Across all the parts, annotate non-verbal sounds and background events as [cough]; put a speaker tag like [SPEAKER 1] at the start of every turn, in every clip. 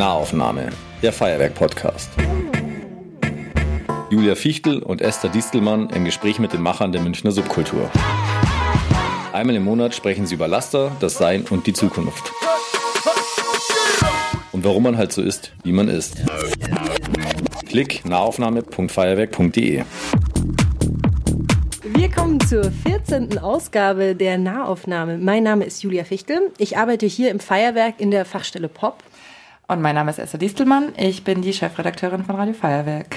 [SPEAKER 1] Nahaufnahme, der Feuerwerk-Podcast. Julia Fichtel und Esther Distelmann im Gespräch mit den Machern der Münchner Subkultur. Einmal im Monat sprechen sie über Laster, das Sein und die Zukunft. Und warum man halt so ist, wie man ist. Klick nahaufnahme.feuerwerk.de
[SPEAKER 2] wir kommen zur 14. Ausgabe der Nahaufnahme. Mein Name ist Julia Fichtel. Ich arbeite hier im Feuerwerk in der Fachstelle Pop.
[SPEAKER 3] Und mein Name ist Esther Distelmann. Ich bin die Chefredakteurin von Radio Feuerwerk.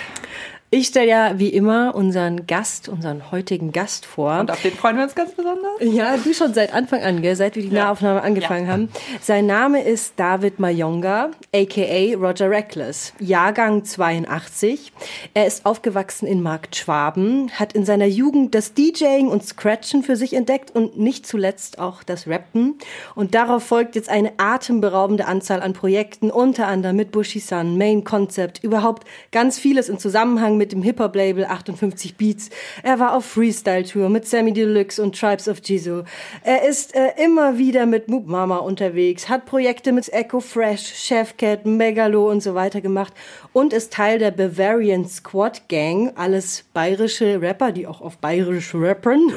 [SPEAKER 2] Ich stelle ja wie immer unseren Gast, unseren heutigen Gast vor.
[SPEAKER 3] Und auf den freuen wir uns ganz besonders.
[SPEAKER 2] Ja, du schon seit Anfang an, gell? seit wir die ja. Nahaufnahme angefangen ja. haben. Sein Name ist David Mayonga, aka Roger Reckless, Jahrgang 82. Er ist aufgewachsen in Markt Schwaben, hat in seiner Jugend das DJing und Scratchen für sich entdeckt und nicht zuletzt auch das Rappen. Und darauf folgt jetzt eine atemberaubende Anzahl an Projekten, unter anderem mit Bushy Sun, Main Concept, überhaupt ganz vieles in Zusammenhang mit mit dem Hip-Hop-Label 58 Beats. Er war auf Freestyle-Tour mit Sammy Deluxe und Tribes of Jizu. Er ist äh, immer wieder mit Moop Mama unterwegs, hat Projekte mit Echo Fresh, Chefcat, Megalo und so weiter gemacht und ist Teil der Bavarian Squad Gang, alles bayerische Rapper, die auch auf bayerisch rappern.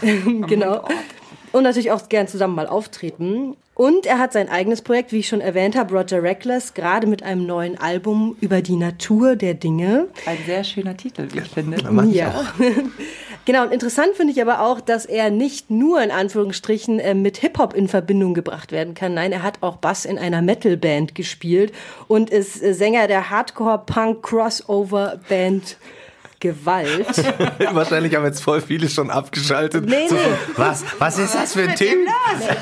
[SPEAKER 2] genau. [laughs] genau. Und natürlich auch gern zusammen mal auftreten. Und er hat sein eigenes Projekt, wie ich schon erwähnt habe, Roger Reckless, gerade mit einem neuen Album über die Natur der Dinge.
[SPEAKER 3] Ein sehr schöner Titel, wie ich finde.
[SPEAKER 2] Ja. [laughs] genau, und interessant finde ich aber auch, dass er nicht nur in Anführungsstrichen äh, mit Hip-Hop in Verbindung gebracht werden kann. Nein, er hat auch Bass in einer Metal-Band gespielt und ist äh, Sänger der Hardcore-Punk-Crossover-Band Gewalt. [laughs]
[SPEAKER 4] Wahrscheinlich haben jetzt voll viele schon abgeschaltet. Nee, so, was, was ist das für ein Typ?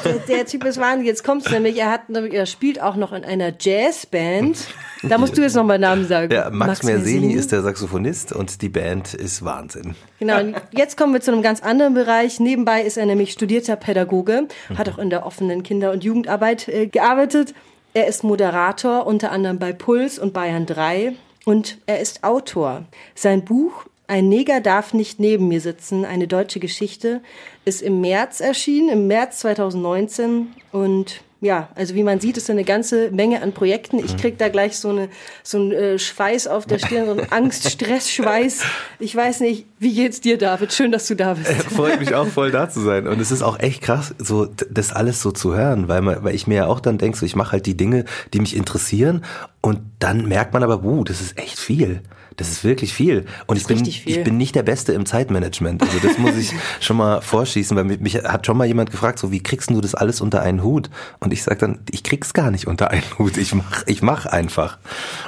[SPEAKER 2] Der, der, Typ ist wahnsinnig. Jetzt kommt es nämlich, er, hat, er spielt auch noch in einer Jazzband. Da musst du jetzt nochmal Namen sagen.
[SPEAKER 4] Ja, Max, Max Merseni ist der Saxophonist und die Band ist Wahnsinn.
[SPEAKER 2] Genau, und jetzt kommen wir zu einem ganz anderen Bereich. Nebenbei ist er nämlich studierter Pädagoge, hat auch in der offenen Kinder- und Jugendarbeit äh, gearbeitet. Er ist Moderator, unter anderem bei Puls und Bayern 3 und er ist Autor. Sein Buch Ein Neger darf nicht neben mir sitzen, eine deutsche Geschichte, ist im März erschienen, im März 2019 und ja, also wie man sieht, ist eine ganze Menge an Projekten. Ich krieg da gleich so eine so ein äh, Schweiß auf der Stirn, so ein [laughs] Angst, Stress, Schweiß. Ich weiß nicht, wie geht's dir, David? Schön, dass du da bist.
[SPEAKER 4] Freut mich auch voll da zu sein und es ist auch echt krass, so das alles so zu hören, weil man, weil ich mir ja auch dann denke, so ich mache halt die Dinge, die mich interessieren und dann merkt man aber, wuh, das ist echt viel. Das ist wirklich viel. Und ich bin, ich bin nicht der Beste im Zeitmanagement. Also das muss ich [laughs] schon mal vorschießen, weil mich, mich hat schon mal jemand gefragt, so wie kriegst du das alles unter einen Hut? Und ich sage dann, ich krieg's gar nicht unter einen Hut. Ich mach, ich mach einfach.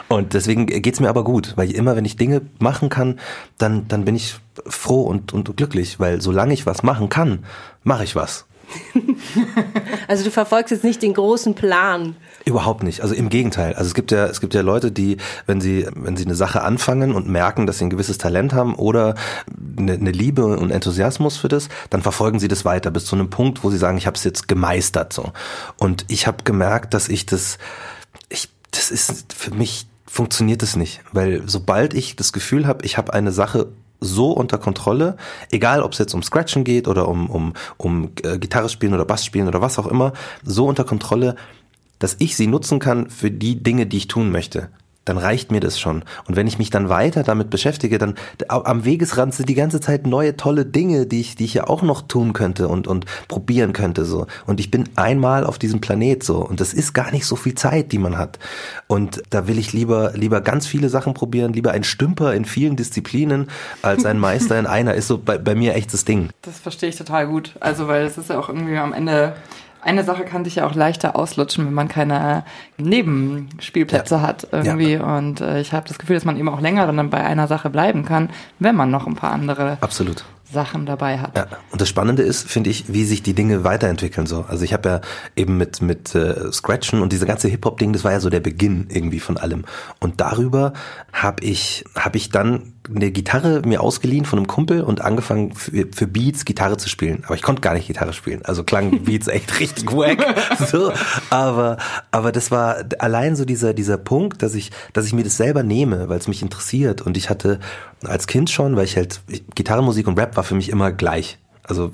[SPEAKER 4] Und deswegen geht's mir aber gut, weil immer, wenn ich Dinge machen kann, dann, dann bin ich froh und, und glücklich, weil solange ich was machen kann, mache ich was. [laughs]
[SPEAKER 2] also du verfolgst jetzt nicht den großen Plan.
[SPEAKER 4] Überhaupt nicht. Also im Gegenteil. Also es gibt ja, es gibt ja Leute, die, wenn sie, wenn sie eine Sache anfangen und merken, dass sie ein gewisses Talent haben oder eine, eine Liebe und Enthusiasmus für das, dann verfolgen sie das weiter bis zu einem Punkt, wo sie sagen, ich habe es jetzt gemeistert so. Und ich habe gemerkt, dass ich das, ich, das ist für mich funktioniert es nicht, weil sobald ich das Gefühl habe, ich habe eine Sache so unter Kontrolle, egal ob es jetzt um Scratchen geht oder um, um, um äh, Gitarre spielen oder Bass spielen oder was auch immer, so unter Kontrolle, dass ich sie nutzen kann für die Dinge, die ich tun möchte dann reicht mir das schon. Und wenn ich mich dann weiter damit beschäftige, dann am Wegesrand sind die ganze Zeit neue tolle Dinge, die ich, die ich ja auch noch tun könnte und, und probieren könnte, so. Und ich bin einmal auf diesem Planet, so. Und das ist gar nicht so viel Zeit, die man hat. Und da will ich lieber, lieber ganz viele Sachen probieren, lieber ein Stümper in vielen Disziplinen als ein Meister in einer, ist so bei, bei mir echt das Ding.
[SPEAKER 3] Das verstehe ich total gut. Also, weil es ist ja auch irgendwie am Ende eine Sache kann sich ja auch leichter auslutschen, wenn man keine Nebenspielplätze ja. hat irgendwie. Ja. Und äh, ich habe das Gefühl, dass man eben auch länger dann bei einer Sache bleiben kann, wenn man noch ein paar andere
[SPEAKER 4] Absolut.
[SPEAKER 3] Sachen dabei hat.
[SPEAKER 4] Ja, und das Spannende ist, finde ich, wie sich die Dinge weiterentwickeln so. Also ich habe ja eben mit mit äh, Scratchen und diese ganze Hip Hop Ding, das war ja so der Beginn irgendwie von allem. Und darüber habe ich habe ich dann eine Gitarre mir ausgeliehen von einem Kumpel und angefangen für, für Beats Gitarre zu spielen. Aber ich konnte gar nicht Gitarre spielen. Also klang Beats echt [laughs] richtig wack. [laughs] So, aber aber das war allein so dieser dieser Punkt, dass ich dass ich mir das selber nehme, weil es mich interessiert und ich hatte als Kind schon, weil ich halt Gitarrenmusik und Rap war für mich immer gleich. Also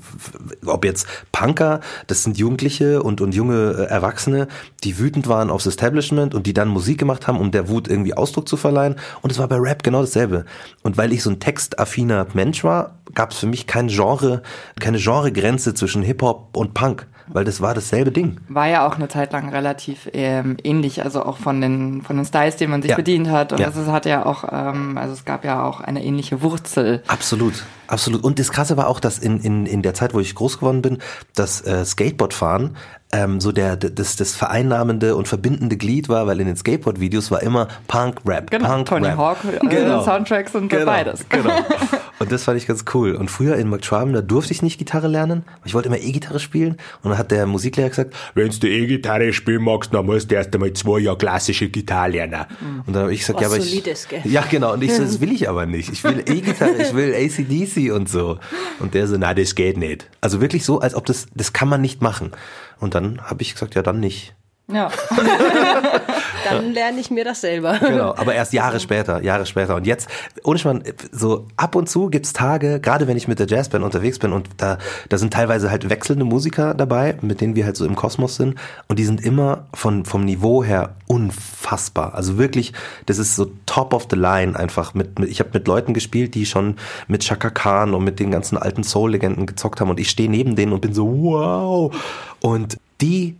[SPEAKER 4] ob jetzt Punker, das sind Jugendliche und, und junge äh, Erwachsene, die wütend waren aufs Establishment und die dann Musik gemacht haben, um der Wut irgendwie Ausdruck zu verleihen. Und es war bei Rap genau dasselbe. Und weil ich so ein textaffiner Mensch war, gab es für mich kein Genre, keine Genregrenze zwischen Hip-Hop und Punk weil das war dasselbe Ding.
[SPEAKER 3] War ja auch eine Zeit lang relativ ähm, ähnlich, also auch von den von den Styles, die man sich ja. bedient hat. Und ja. es hat ja auch, ähm, also es gab ja auch eine ähnliche Wurzel.
[SPEAKER 4] Absolut, absolut. Und das Krasse war auch, dass in, in, in der Zeit, wo ich groß geworden bin, das äh, Skateboardfahren ähm, so der das, das vereinnahmende und verbindende Glied war, weil in den Skateboard-Videos war immer Punk, Rap,
[SPEAKER 3] genau,
[SPEAKER 4] Punk,
[SPEAKER 3] Tony. Hawk, äh, genau. Soundtracks und
[SPEAKER 4] genau,
[SPEAKER 3] beides.
[SPEAKER 4] Genau. [laughs] Und das fand ich ganz cool. Und früher in McTraven, da durfte ich nicht Gitarre lernen. Ich wollte immer E-Gitarre spielen. Und dann hat der Musiklehrer gesagt, wenn du E-Gitarre spielen magst, dann musst du erst einmal zwei Jahre klassische Gitarre lernen. Mhm. Und dann habe ich gesagt, Was ja, aber
[SPEAKER 2] solides,
[SPEAKER 4] ich, gell? ja genau. Und ich so, das [laughs] will ich aber nicht. Ich will E-Gitarre, ich will ACDC und so. Und der so, na, das geht nicht. Also wirklich so, als ob das, das kann man nicht machen. Und dann habe ich gesagt, ja, dann nicht.
[SPEAKER 3] Ja. [laughs]
[SPEAKER 2] Dann lerne ich mir das selber.
[SPEAKER 4] Genau, aber erst Jahre später, Jahre später. Und jetzt, ohne Schmarrn, so ab und zu gibt's Tage, gerade wenn ich mit der Jazzband unterwegs bin und da, da sind teilweise halt wechselnde Musiker dabei, mit denen wir halt so im Kosmos sind. Und die sind immer von, vom Niveau her unfassbar. Also wirklich, das ist so top of the line einfach. Mit, mit ich habe mit Leuten gespielt, die schon mit Chaka Khan und mit den ganzen alten Soul-Legenden gezockt haben und ich stehe neben denen und bin so, wow. Und die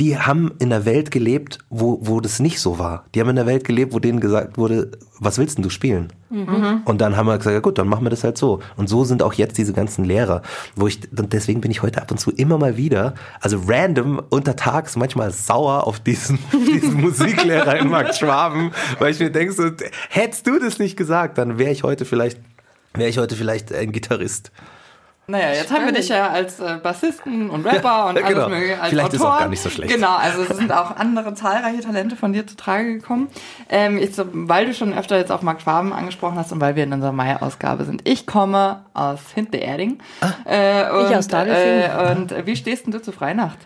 [SPEAKER 4] die haben in der Welt gelebt, wo, wo das nicht so war. Die haben in der Welt gelebt, wo denen gesagt wurde, was willst denn du spielen? Mhm. Und dann haben wir gesagt, ja gut, dann machen wir das halt so. Und so sind auch jetzt diese ganzen Lehrer, wo ich, und deswegen bin ich heute ab und zu immer mal wieder, also random untertags manchmal sauer auf diesen, [laughs] diesen Musiklehrer in Mark Schwaben, weil ich mir denke, so, hättest du das nicht gesagt, dann wäre ich heute vielleicht, wäre ich heute vielleicht ein Gitarrist.
[SPEAKER 3] Naja, jetzt haben wir dich ja als äh, Bassisten und Rapper und alles genau. mögliche als
[SPEAKER 4] Vielleicht
[SPEAKER 3] Autor.
[SPEAKER 4] ist auch gar nicht so schlecht.
[SPEAKER 3] Genau, also es sind auch andere zahlreiche Talente von dir zu Trage gekommen. Ähm, jetzt, weil du schon öfter jetzt auch Mark Schwaben angesprochen hast und weil wir in unserer Mai-Ausgabe sind. Ich komme aus Hintererding.
[SPEAKER 2] Ah, äh, und, ich aus Dadelfing.
[SPEAKER 3] Äh, und wie stehst denn du zu Freinacht?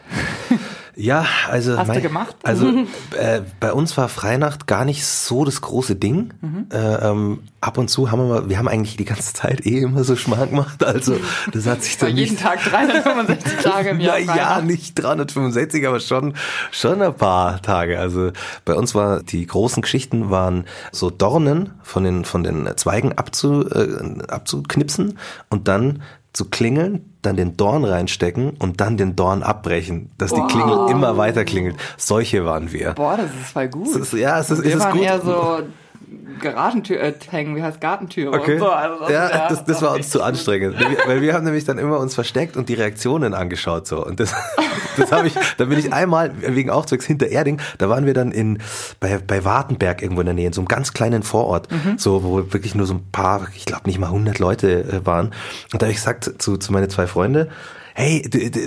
[SPEAKER 3] [laughs]
[SPEAKER 4] Ja, also
[SPEAKER 3] hast mein, du gemacht?
[SPEAKER 4] Also [laughs] äh, bei uns war Freinacht gar nicht so das große Ding. Mhm. Äh, ähm, ab und zu haben wir mal, wir haben eigentlich die ganze Zeit eh immer so Schmarrn gemacht. Also das hat sich dann
[SPEAKER 3] nicht, jeden Tag 365 [laughs] Tage im Jahr.
[SPEAKER 4] Na, ja, nicht 365, aber schon schon ein paar Tage. Also bei uns war die großen Geschichten waren so Dornen von den von den Zweigen abzu, äh, abzuknipsen und dann zu klingeln, dann den Dorn reinstecken und dann den Dorn abbrechen, dass wow. die Klingel immer weiter klingelt. Solche waren wir.
[SPEAKER 3] Boah, das ist voll gut.
[SPEAKER 4] Ist, ja, es ist,
[SPEAKER 3] wir
[SPEAKER 4] es ist
[SPEAKER 3] waren
[SPEAKER 4] gut.
[SPEAKER 3] eher so Garagentür äh, hängen, wie heißt Gartentüre
[SPEAKER 4] okay.
[SPEAKER 3] so. Also
[SPEAKER 4] das ja, ja, das, das war uns zu [laughs] anstrengend. weil wir haben nämlich dann immer uns versteckt und die Reaktionen angeschaut so. Und das, [laughs] das habe ich, da bin ich einmal wegen Aufzugs hinter Erding, da waren wir dann in bei, bei Wartenberg irgendwo in der Nähe, in so einem ganz kleinen Vorort, mhm. so wo wirklich nur so ein paar, ich glaube nicht mal 100 Leute äh, waren. Und da habe ich gesagt zu, zu meine zwei Freunde, hey,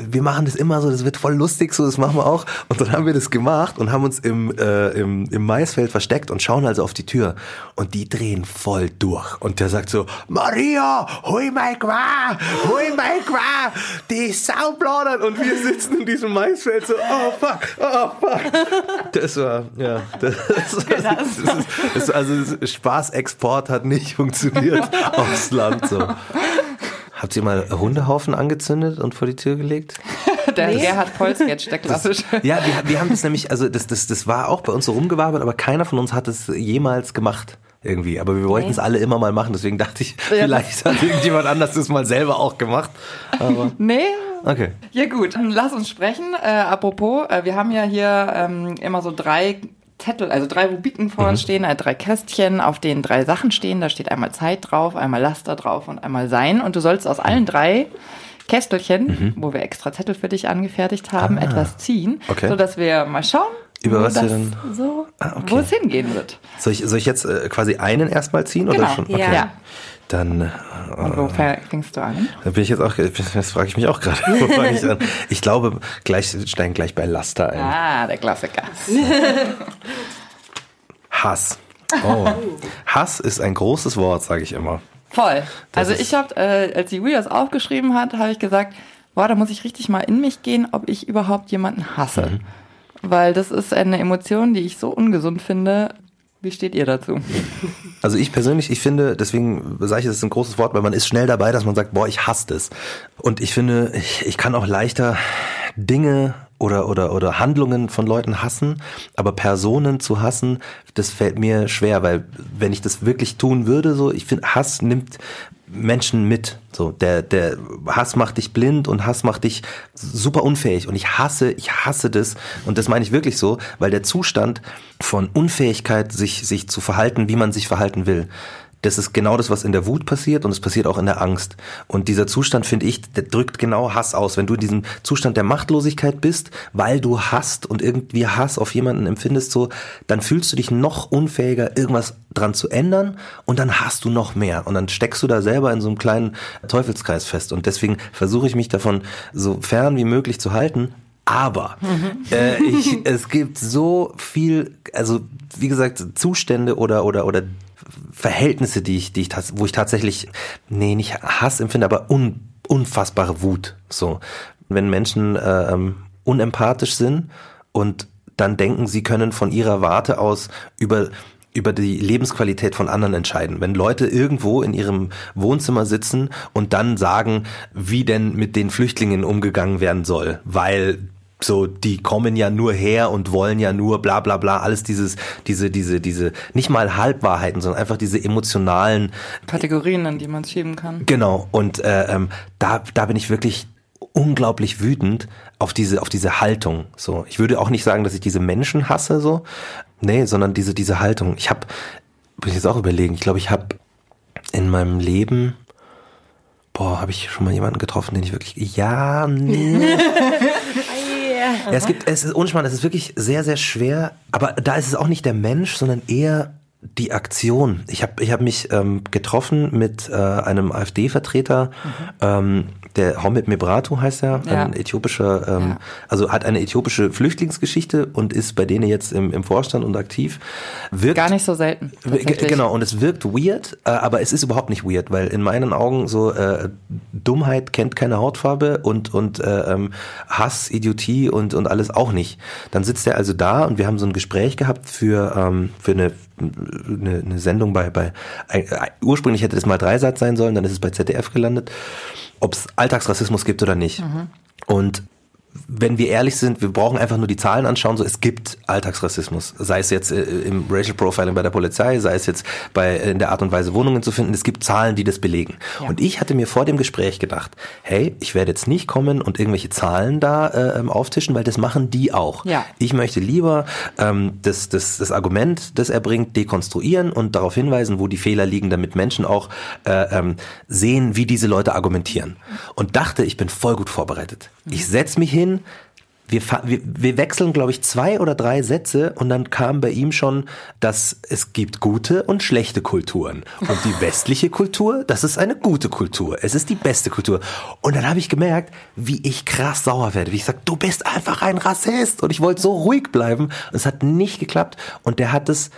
[SPEAKER 4] wir machen das immer so, das wird voll lustig, so, das machen wir auch. Und dann haben wir das gemacht und haben uns im, äh, im, im Maisfeld versteckt und schauen also auf die Tür. Und die drehen voll durch. Und der sagt so, Maria, hol mein Qua, hol mein Qua, die Sau plaudert. Und wir sitzen in diesem Maisfeld so, oh fuck, oh fuck. Das war, ja, das, das, das, das, das also Spaßexport hat nicht funktioniert aufs Land so. Habt ihr mal Hundehaufen angezündet und vor die Tür gelegt? [laughs]
[SPEAKER 3] der nee. Gerhard Poll-Sketch, der klassische.
[SPEAKER 4] ja, wir, wir haben das nämlich, also das, das, das war auch bei uns so rumgewabert, aber keiner von uns hat es jemals gemacht irgendwie. Aber wir wollten es alle immer mal machen, deswegen dachte ich, ja. vielleicht hat irgendjemand anders das mal selber auch gemacht. Aber
[SPEAKER 3] nee.
[SPEAKER 4] Okay.
[SPEAKER 3] Ja gut, dann lass uns sprechen. Äh, apropos, äh, wir haben ja hier ähm, immer so drei Zettel, also drei Rubiken vor uns mhm. stehen, also drei Kästchen, auf denen drei Sachen stehen. Da steht einmal Zeit drauf, einmal Laster drauf und einmal Sein. Und du sollst aus allen drei Kästelchen, mhm. wo wir extra Zettel für dich angefertigt haben, ah. etwas ziehen, okay. sodass wir mal schauen,
[SPEAKER 4] über was wir dann
[SPEAKER 3] so, ah, okay. wo es hingehen wird.
[SPEAKER 4] Soll ich, soll ich jetzt äh, quasi einen erstmal ziehen
[SPEAKER 3] genau.
[SPEAKER 4] oder schon?
[SPEAKER 3] Okay. Ja.
[SPEAKER 4] Dann. Äh,
[SPEAKER 3] Und wo fängst du an?
[SPEAKER 4] Da bin ich jetzt auch, das frage ich mich auch gerade. [laughs] Wo fange ich an? Ich glaube, gleich steigen gleich bei Laster ein.
[SPEAKER 3] Ah, der Klassiker. [laughs]
[SPEAKER 4] Hass. Oh. Hass ist ein großes Wort, sage ich immer.
[SPEAKER 3] Voll. Das also ich habe, äh, als die Julia das aufgeschrieben hat, habe ich gesagt, boah, da muss ich richtig mal in mich gehen, ob ich überhaupt jemanden hasse. Mhm. Weil das ist eine Emotion, die ich so ungesund finde, Wie steht ihr dazu?
[SPEAKER 4] Also ich persönlich, ich finde, deswegen sage ich, das ist ein großes Wort, weil man ist schnell dabei, dass man sagt, boah, ich hasse das. Und ich finde, ich, ich kann auch leichter Dinge oder, oder, oder Handlungen von Leuten hassen, aber Personen zu hassen, das fällt mir schwer, weil wenn ich das wirklich tun würde, so, ich finde, Hass nimmt Menschen mit. So, der, der Hass macht dich blind und Hass macht dich super unfähig. Und ich hasse, ich hasse das. Und das meine ich wirklich so, weil der Zustand von Unfähigkeit, sich, sich zu verhalten, wie man sich verhalten will, das ist genau das, was in der Wut passiert und es passiert auch in der Angst. Und dieser Zustand, finde ich, der drückt genau Hass aus. Wenn du in diesem Zustand der Machtlosigkeit bist, weil du hast und irgendwie Hass auf jemanden empfindest, so, dann fühlst du dich noch unfähiger, irgendwas dran zu ändern und dann hast du noch mehr. Und dann steckst du da selber in so einem kleinen Teufelskreis fest. Und deswegen versuche ich mich davon so fern wie möglich zu halten, aber mhm. äh, [laughs] ich, es gibt so viel, also wie gesagt, Zustände oder oder oder Verhältnisse, die ich, die ich, wo ich tatsächlich, nee, nicht Hass empfinde, aber un, unfassbare Wut. So, wenn Menschen äh, ähm, unempathisch sind und dann denken, sie können von ihrer Warte aus über über die Lebensqualität von anderen entscheiden. Wenn Leute irgendwo in ihrem Wohnzimmer sitzen und dann sagen, wie denn mit den Flüchtlingen umgegangen werden soll, weil so, die kommen ja nur her und wollen ja nur bla bla bla, alles dieses, diese, diese, diese, nicht mal Halbwahrheiten, sondern einfach diese emotionalen
[SPEAKER 3] Kategorien, an die man schieben kann.
[SPEAKER 4] Genau, und äh, ähm, da, da bin ich wirklich unglaublich wütend auf diese, auf diese Haltung. So, ich würde auch nicht sagen, dass ich diese Menschen hasse, so, nee, sondern diese, diese Haltung. Ich habe, muss ich jetzt auch überlegen, ich glaube, ich habe in meinem Leben boah, habe ich schon mal jemanden getroffen, den ich wirklich, ja, nee. [laughs] Ja, es gibt, es ist unspannend, es ist wirklich sehr, sehr schwer. Aber da ist es auch nicht der Mensch, sondern eher die Aktion. Ich habe ich hab mich ähm, getroffen mit äh, einem AfD-Vertreter, mhm. ähm, der Homid Mebratu heißt er, ja. ein äthiopischer, ähm, ja. also hat eine äthiopische Flüchtlingsgeschichte und ist bei denen jetzt im, im Vorstand und aktiv.
[SPEAKER 3] Wirkt, Gar nicht so selten.
[SPEAKER 4] Genau, und es wirkt weird, äh, aber es ist überhaupt nicht weird, weil in meinen Augen so äh, Dummheit kennt keine Hautfarbe und, und äh, ähm, Hass, Idiotie und, und alles auch nicht. Dann sitzt er also da und wir haben so ein Gespräch gehabt für, ähm, für eine eine, eine Sendung bei, bei äh, ursprünglich hätte es mal Dreisatz sein sollen, dann ist es bei ZDF gelandet, ob es Alltagsrassismus gibt oder nicht. Mhm. Und wenn wir ehrlich sind, wir brauchen einfach nur die Zahlen anschauen, so es gibt Alltagsrassismus, sei es jetzt äh, im Racial Profiling bei der Polizei, sei es jetzt bei in der Art und Weise Wohnungen zu finden, es gibt Zahlen, die das belegen. Ja. Und ich hatte mir vor dem Gespräch gedacht, hey, ich werde jetzt nicht kommen und irgendwelche Zahlen da äh, ähm, auftischen, weil das machen die auch. Ja. Ich möchte lieber ähm, das, das, das Argument, das er bringt, dekonstruieren und darauf hinweisen, wo die Fehler liegen, damit Menschen auch äh, ähm, sehen, wie diese Leute argumentieren. Und dachte, ich bin voll gut vorbereitet. Ich setze mich hin, wir, wir, wir wechseln, glaube ich, zwei oder drei Sätze und dann kam bei ihm schon, dass es gibt gute und schlechte Kulturen. Und die [laughs] westliche Kultur, das ist eine gute Kultur. Es ist die beste Kultur. Und dann habe ich gemerkt, wie ich krass sauer werde. Wie ich sage, du bist einfach ein Rassist. Und ich wollte so ruhig bleiben. Und es hat nicht geklappt. Und der hat es,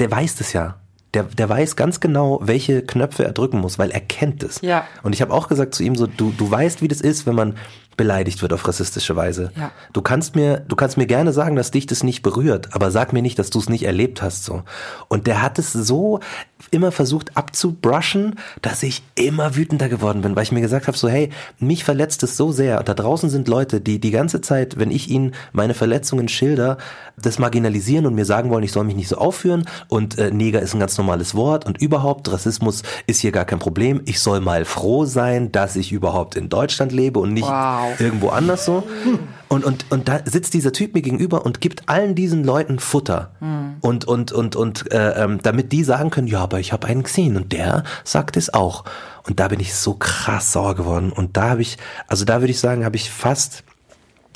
[SPEAKER 4] der weiß das ja. Der, der weiß ganz genau, welche Knöpfe er drücken muss, weil er kennt es. Ja. Und ich habe auch gesagt zu ihm so, du, du weißt, wie das ist, wenn man beleidigt wird auf rassistische Weise. Ja. Du kannst mir, du kannst mir gerne sagen, dass dich das nicht berührt, aber sag mir nicht, dass du es nicht erlebt hast, so. Und der hat es so immer versucht abzubrushen, dass ich immer wütender geworden bin, weil ich mir gesagt habe, so, hey, mich verletzt es so sehr. Und da draußen sind Leute, die die ganze Zeit, wenn ich ihnen meine Verletzungen schilder, das marginalisieren und mir sagen wollen, ich soll mich nicht so aufführen und äh, Neger ist ein ganz normales Wort und überhaupt Rassismus ist hier gar kein Problem. Ich soll mal froh sein, dass ich überhaupt in Deutschland lebe und nicht wow irgendwo anders so. Und, und, und da sitzt dieser Typ mir gegenüber und gibt allen diesen Leuten Futter. Mhm. Und, und, und, und äh, ähm, damit die sagen können, ja, aber ich habe einen gesehen und der sagt es auch. Und da bin ich so krass sauer geworden. Und da habe ich, also da würde ich sagen, habe ich fast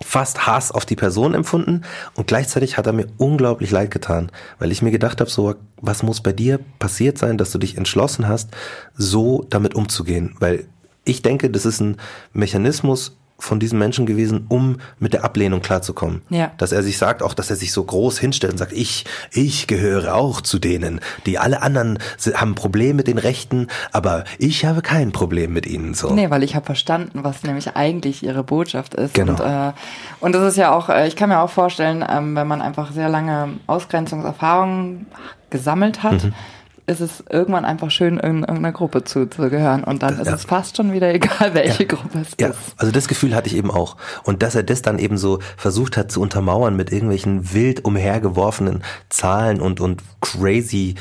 [SPEAKER 4] fast Hass auf die Person empfunden und gleichzeitig hat er mir unglaublich leid getan, weil ich mir gedacht habe, so was muss bei dir passiert sein, dass du dich entschlossen hast, so damit umzugehen, weil ich denke, das ist ein Mechanismus, von diesem Menschen gewesen, um mit der Ablehnung klarzukommen. Ja. Dass er sich sagt, auch dass er sich so groß hinstellt und sagt, ich, ich gehöre auch zu denen, die alle anderen haben ein Problem mit den Rechten, aber ich habe kein Problem mit ihnen. So.
[SPEAKER 3] Nee, weil ich habe verstanden, was nämlich eigentlich ihre Botschaft ist. Genau. Und, äh, und das ist ja auch, äh, ich kann mir auch vorstellen, ähm, wenn man einfach sehr lange Ausgrenzungserfahrungen gesammelt hat, mhm ist es irgendwann einfach schön, irgendeiner Gruppe zuzugehören. Und dann ist ja. es fast schon wieder [laughs] egal, welche ja. Gruppe es ja. ist.
[SPEAKER 4] Also das Gefühl hatte ich eben auch. Und dass er das dann eben so versucht hat zu untermauern mit irgendwelchen wild umhergeworfenen Zahlen und, und crazy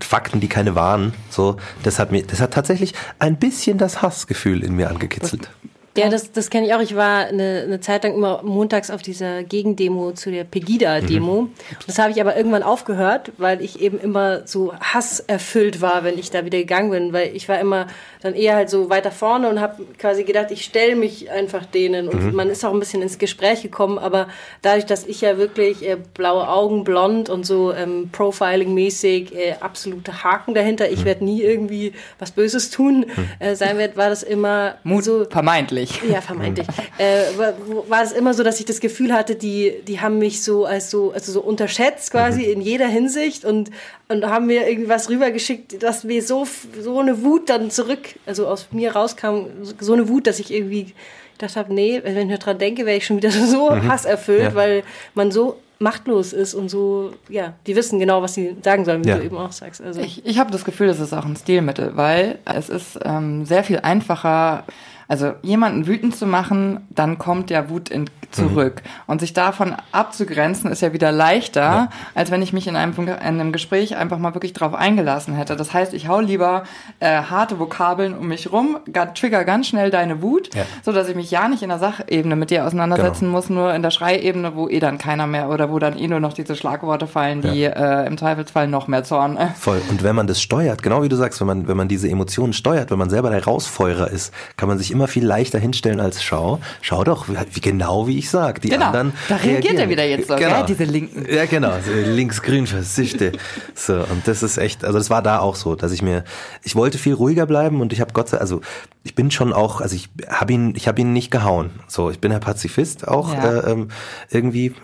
[SPEAKER 4] Fakten, die keine waren, so, das hat mir, das hat tatsächlich ein bisschen das Hassgefühl in mir angekitzelt.
[SPEAKER 2] Ja, das, das kenne ich auch. Ich war eine, eine Zeit lang immer montags auf dieser Gegendemo zu der Pegida-Demo. Mhm. Das habe ich aber irgendwann aufgehört, weil ich eben immer so hasserfüllt war, wenn ich da wieder gegangen bin. Weil ich war immer dann eher halt so weiter vorne und habe quasi gedacht, ich stelle mich einfach denen. Und mhm. man ist auch ein bisschen ins Gespräch gekommen. Aber dadurch, dass ich ja wirklich äh, blaue Augen, blond und so ähm, Profiling-mäßig äh, absolute Haken dahinter, ich mhm. werde nie irgendwie was Böses tun, mhm. äh, sein wird, war das immer
[SPEAKER 3] Mut, so... Vermeintlich
[SPEAKER 2] vermeintlich. Ja, vermeintlich. äh, war, war es immer so, dass ich das Gefühl hatte, die, die haben mich so als so, also so unterschätzt quasi mhm. in jeder Hinsicht und, und haben mir irgendwas rübergeschickt, dass mir so, so eine Wut dann zurück, also aus mir rauskam, so eine Wut, dass ich irgendwie gedacht habe, nee, wenn ich nur dran denke, wäre ich schon wieder [laughs] so mhm. hasserfüllt, ja. weil man so machtlos ist und so, ja, die wissen genau, was sie sagen sollen, wie ja. du eben auch sagst.
[SPEAKER 3] Also ich, ich habe das Gefühl, das ist auch ein Stilmittel, weil es ist ähm, sehr viel einfacher, also jemanden wütend zu machen, dann kommt der Wut in, zurück. Mhm. Und sich davon abzugrenzen, ist ja wieder leichter, ja. als wenn ich mich in einem, in einem Gespräch einfach mal wirklich drauf eingelassen hätte. Das heißt, ich hau lieber äh, harte Vokabeln um mich rum, trigger ganz schnell deine Wut, ja. so dass ich mich ja nicht in der Sachebene mit dir auseinandersetzen genau. muss, nur in der Schreiebene, wo eh dann keiner mehr oder wo dann eh nur noch diese Schlagworte fallen, die ja. äh, im Zweifelsfall noch mehr Zorn. [laughs]
[SPEAKER 4] Voll. Und wenn man das steuert, genau wie du sagst, wenn man, wenn man diese Emotionen steuert, wenn man selber der Herausfeuerer ist, kann man sich immer viel leichter hinstellen als schau. Schau doch, wie genau wie ich sage. Die genau. anderen.
[SPEAKER 3] Da reagiert reagieren. er wieder jetzt so, genau. Gell? diese Linken.
[SPEAKER 4] Ja, genau. Links-grün Versichte. so, und das ist echt, also das war da auch so, dass ich mir, ich wollte viel ruhiger bleiben und ich habe Gott sei also ich bin schon auch, also ich habe ihn, ich habe ihn nicht gehauen. So, ich bin ja Pazifist auch ja. Äh, ähm, irgendwie.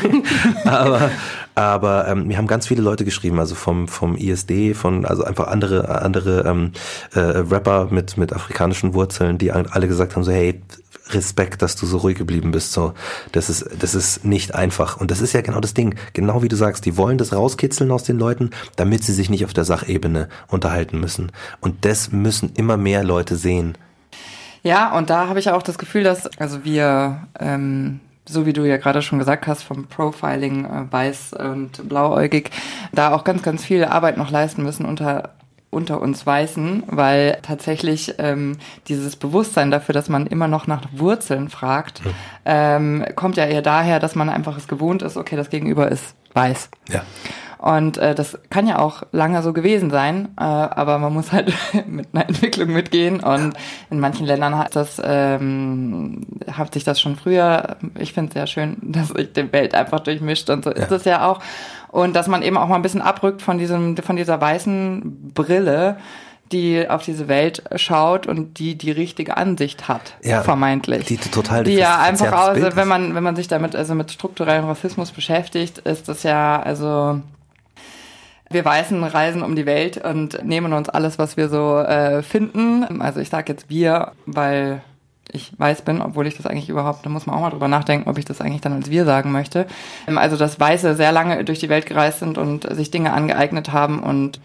[SPEAKER 4] [laughs] aber aber ähm, mir haben ganz viele Leute geschrieben, also vom vom ISD, von also einfach andere andere ähm, äh, Rapper mit mit afrikanischen Wurzeln, die alle gesagt haben so hey Respekt, dass du so ruhig geblieben bist. So, das ist, das ist nicht einfach. Und das ist ja genau das Ding. Genau wie du sagst, die wollen das rauskitzeln aus den Leuten, damit sie sich nicht auf der Sachebene unterhalten müssen. Und das müssen immer mehr Leute sehen.
[SPEAKER 3] Ja, und da habe ich auch das Gefühl, dass, also wir, ähm, so wie du ja gerade schon gesagt hast, vom Profiling äh, weiß und blauäugig, da auch ganz, ganz viel Arbeit noch leisten müssen unter unter uns Weißen, weil tatsächlich ähm, dieses Bewusstsein dafür, dass man immer noch nach Wurzeln fragt, mhm. ähm, kommt ja eher daher, dass man einfach es gewohnt ist, okay, das Gegenüber ist weiß.
[SPEAKER 4] Ja.
[SPEAKER 3] Und äh, das kann ja auch lange so gewesen sein, äh, aber man muss halt [laughs] mit einer Entwicklung mitgehen. Und in manchen Ländern hat das ähm, hat sich das schon früher. Ich finde es sehr schön, [laughs] dass sich die Welt einfach durchmischt und so ja. ist es ja auch. Und dass man eben auch mal ein bisschen abrückt von diesem von dieser weißen Brille die auf diese Welt schaut und die die richtige Ansicht hat, ja, vermeintlich.
[SPEAKER 4] Die total
[SPEAKER 3] die ja einfach aus, wenn man wenn man sich damit also mit strukturellem Rassismus beschäftigt, ist das ja also wir Weißen reisen um die Welt und nehmen uns alles, was wir so äh, finden. Also ich sage jetzt wir, weil ich weiß bin, obwohl ich das eigentlich überhaupt, da muss man auch mal drüber nachdenken, ob ich das eigentlich dann als wir sagen möchte. Ähm, also dass Weiße sehr lange durch die Welt gereist sind und sich Dinge angeeignet haben und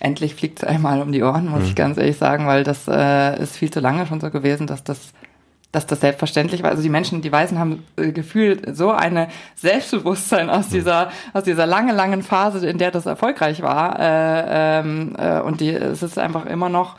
[SPEAKER 3] endlich fliegt es einmal um die Ohren, muss mhm. ich ganz ehrlich sagen, weil das äh, ist viel zu lange schon so gewesen, dass das dass das selbstverständlich war. Also die Menschen, die Weißen haben äh, gefühlt so eine Selbstbewusstsein aus dieser aus dieser lange langen Phase, in der das erfolgreich war. Äh, ähm, äh, und die, es ist einfach immer noch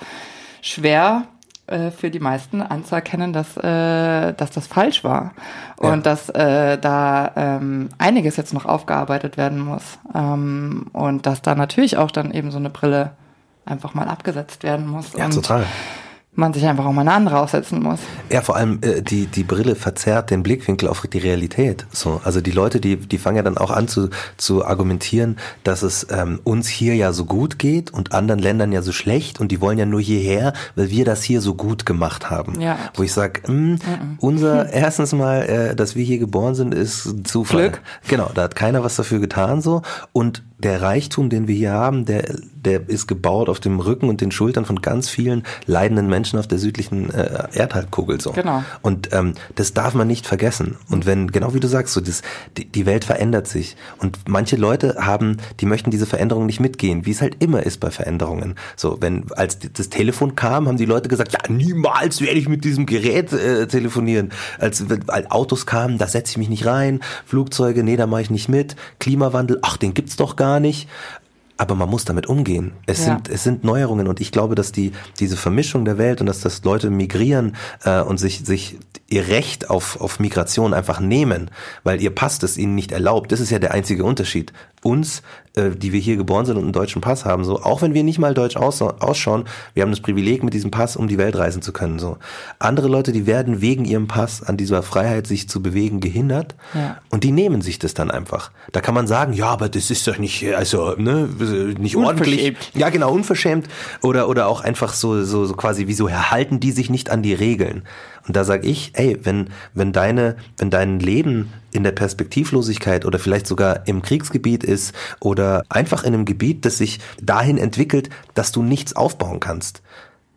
[SPEAKER 3] schwer äh, für die meisten anzuerkennen, dass äh, dass das falsch war und ja. dass äh, da ähm, einiges jetzt noch aufgearbeitet werden muss ähm, und dass da natürlich auch dann eben so eine Brille einfach mal abgesetzt werden muss.
[SPEAKER 4] Ja,
[SPEAKER 3] und,
[SPEAKER 4] total
[SPEAKER 3] man sich einfach auch mal eine andere aufsetzen muss.
[SPEAKER 4] Ja, vor allem äh, die, die Brille verzerrt den Blickwinkel auf die Realität. So, also die Leute, die, die fangen ja dann auch an zu, zu argumentieren, dass es ähm, uns hier ja so gut geht und anderen Ländern ja so schlecht und die wollen ja nur hierher, weil wir das hier so gut gemacht haben. Ja. Wo ich sage, mm, unser [laughs] erstens mal, äh, dass wir hier geboren sind, ist Zufall. Glück. Genau, da hat keiner was dafür getan so und der Reichtum, den wir hier haben, der, der ist gebaut auf dem Rücken und den Schultern von ganz vielen leidenden Menschen auf der südlichen äh, Erdhalbkugel so.
[SPEAKER 3] Genau.
[SPEAKER 4] Und ähm, das darf man nicht vergessen. Und wenn, genau wie du sagst, so das, die, die Welt verändert sich. Und manche Leute haben, die möchten diese Veränderung nicht mitgehen, wie es halt immer ist bei Veränderungen. So, wenn als das Telefon kam, haben die Leute gesagt, ja, niemals werde ich mit diesem Gerät äh, telefonieren. Als, als Autos kamen, da setze ich mich nicht rein, Flugzeuge, nee, da mache ich nicht mit, Klimawandel, ach, den gibt's doch gar nicht aber man muss damit umgehen. Es
[SPEAKER 3] Ja.
[SPEAKER 4] sind es sind Neuerungen und ich glaube, dass die diese Vermischung der Welt und dass das Leute migrieren äh, und sich sich ihr Recht auf auf Migration einfach nehmen, weil ihr Pass das ihnen nicht erlaubt. Das ist ja der einzige Unterschied. Uns, äh, die wir hier geboren sind und einen deutschen Pass haben, so auch wenn wir nicht mal deutsch aus, ausschauen, wir haben das Privileg mit diesem Pass, um die Welt reisen zu können. So andere Leute, die werden wegen ihrem Pass an dieser Freiheit, sich zu bewegen, gehindert
[SPEAKER 3] Ja.
[SPEAKER 4] und die nehmen sich das dann einfach. Da kann man sagen, ja, aber das ist doch nicht, also ne, nicht ordentlich.
[SPEAKER 3] Unverschämt.
[SPEAKER 4] Ja, genau, unverschämt. Oder, oder auch einfach so, so, so quasi, wieso halten die sich nicht an die Regeln? Und da sag ich, ey, wenn, wenn deine, wenn dein Leben in der Perspektivlosigkeit oder vielleicht sogar im Kriegsgebiet ist oder einfach in einem Gebiet, das sich dahin entwickelt, dass du nichts aufbauen kannst,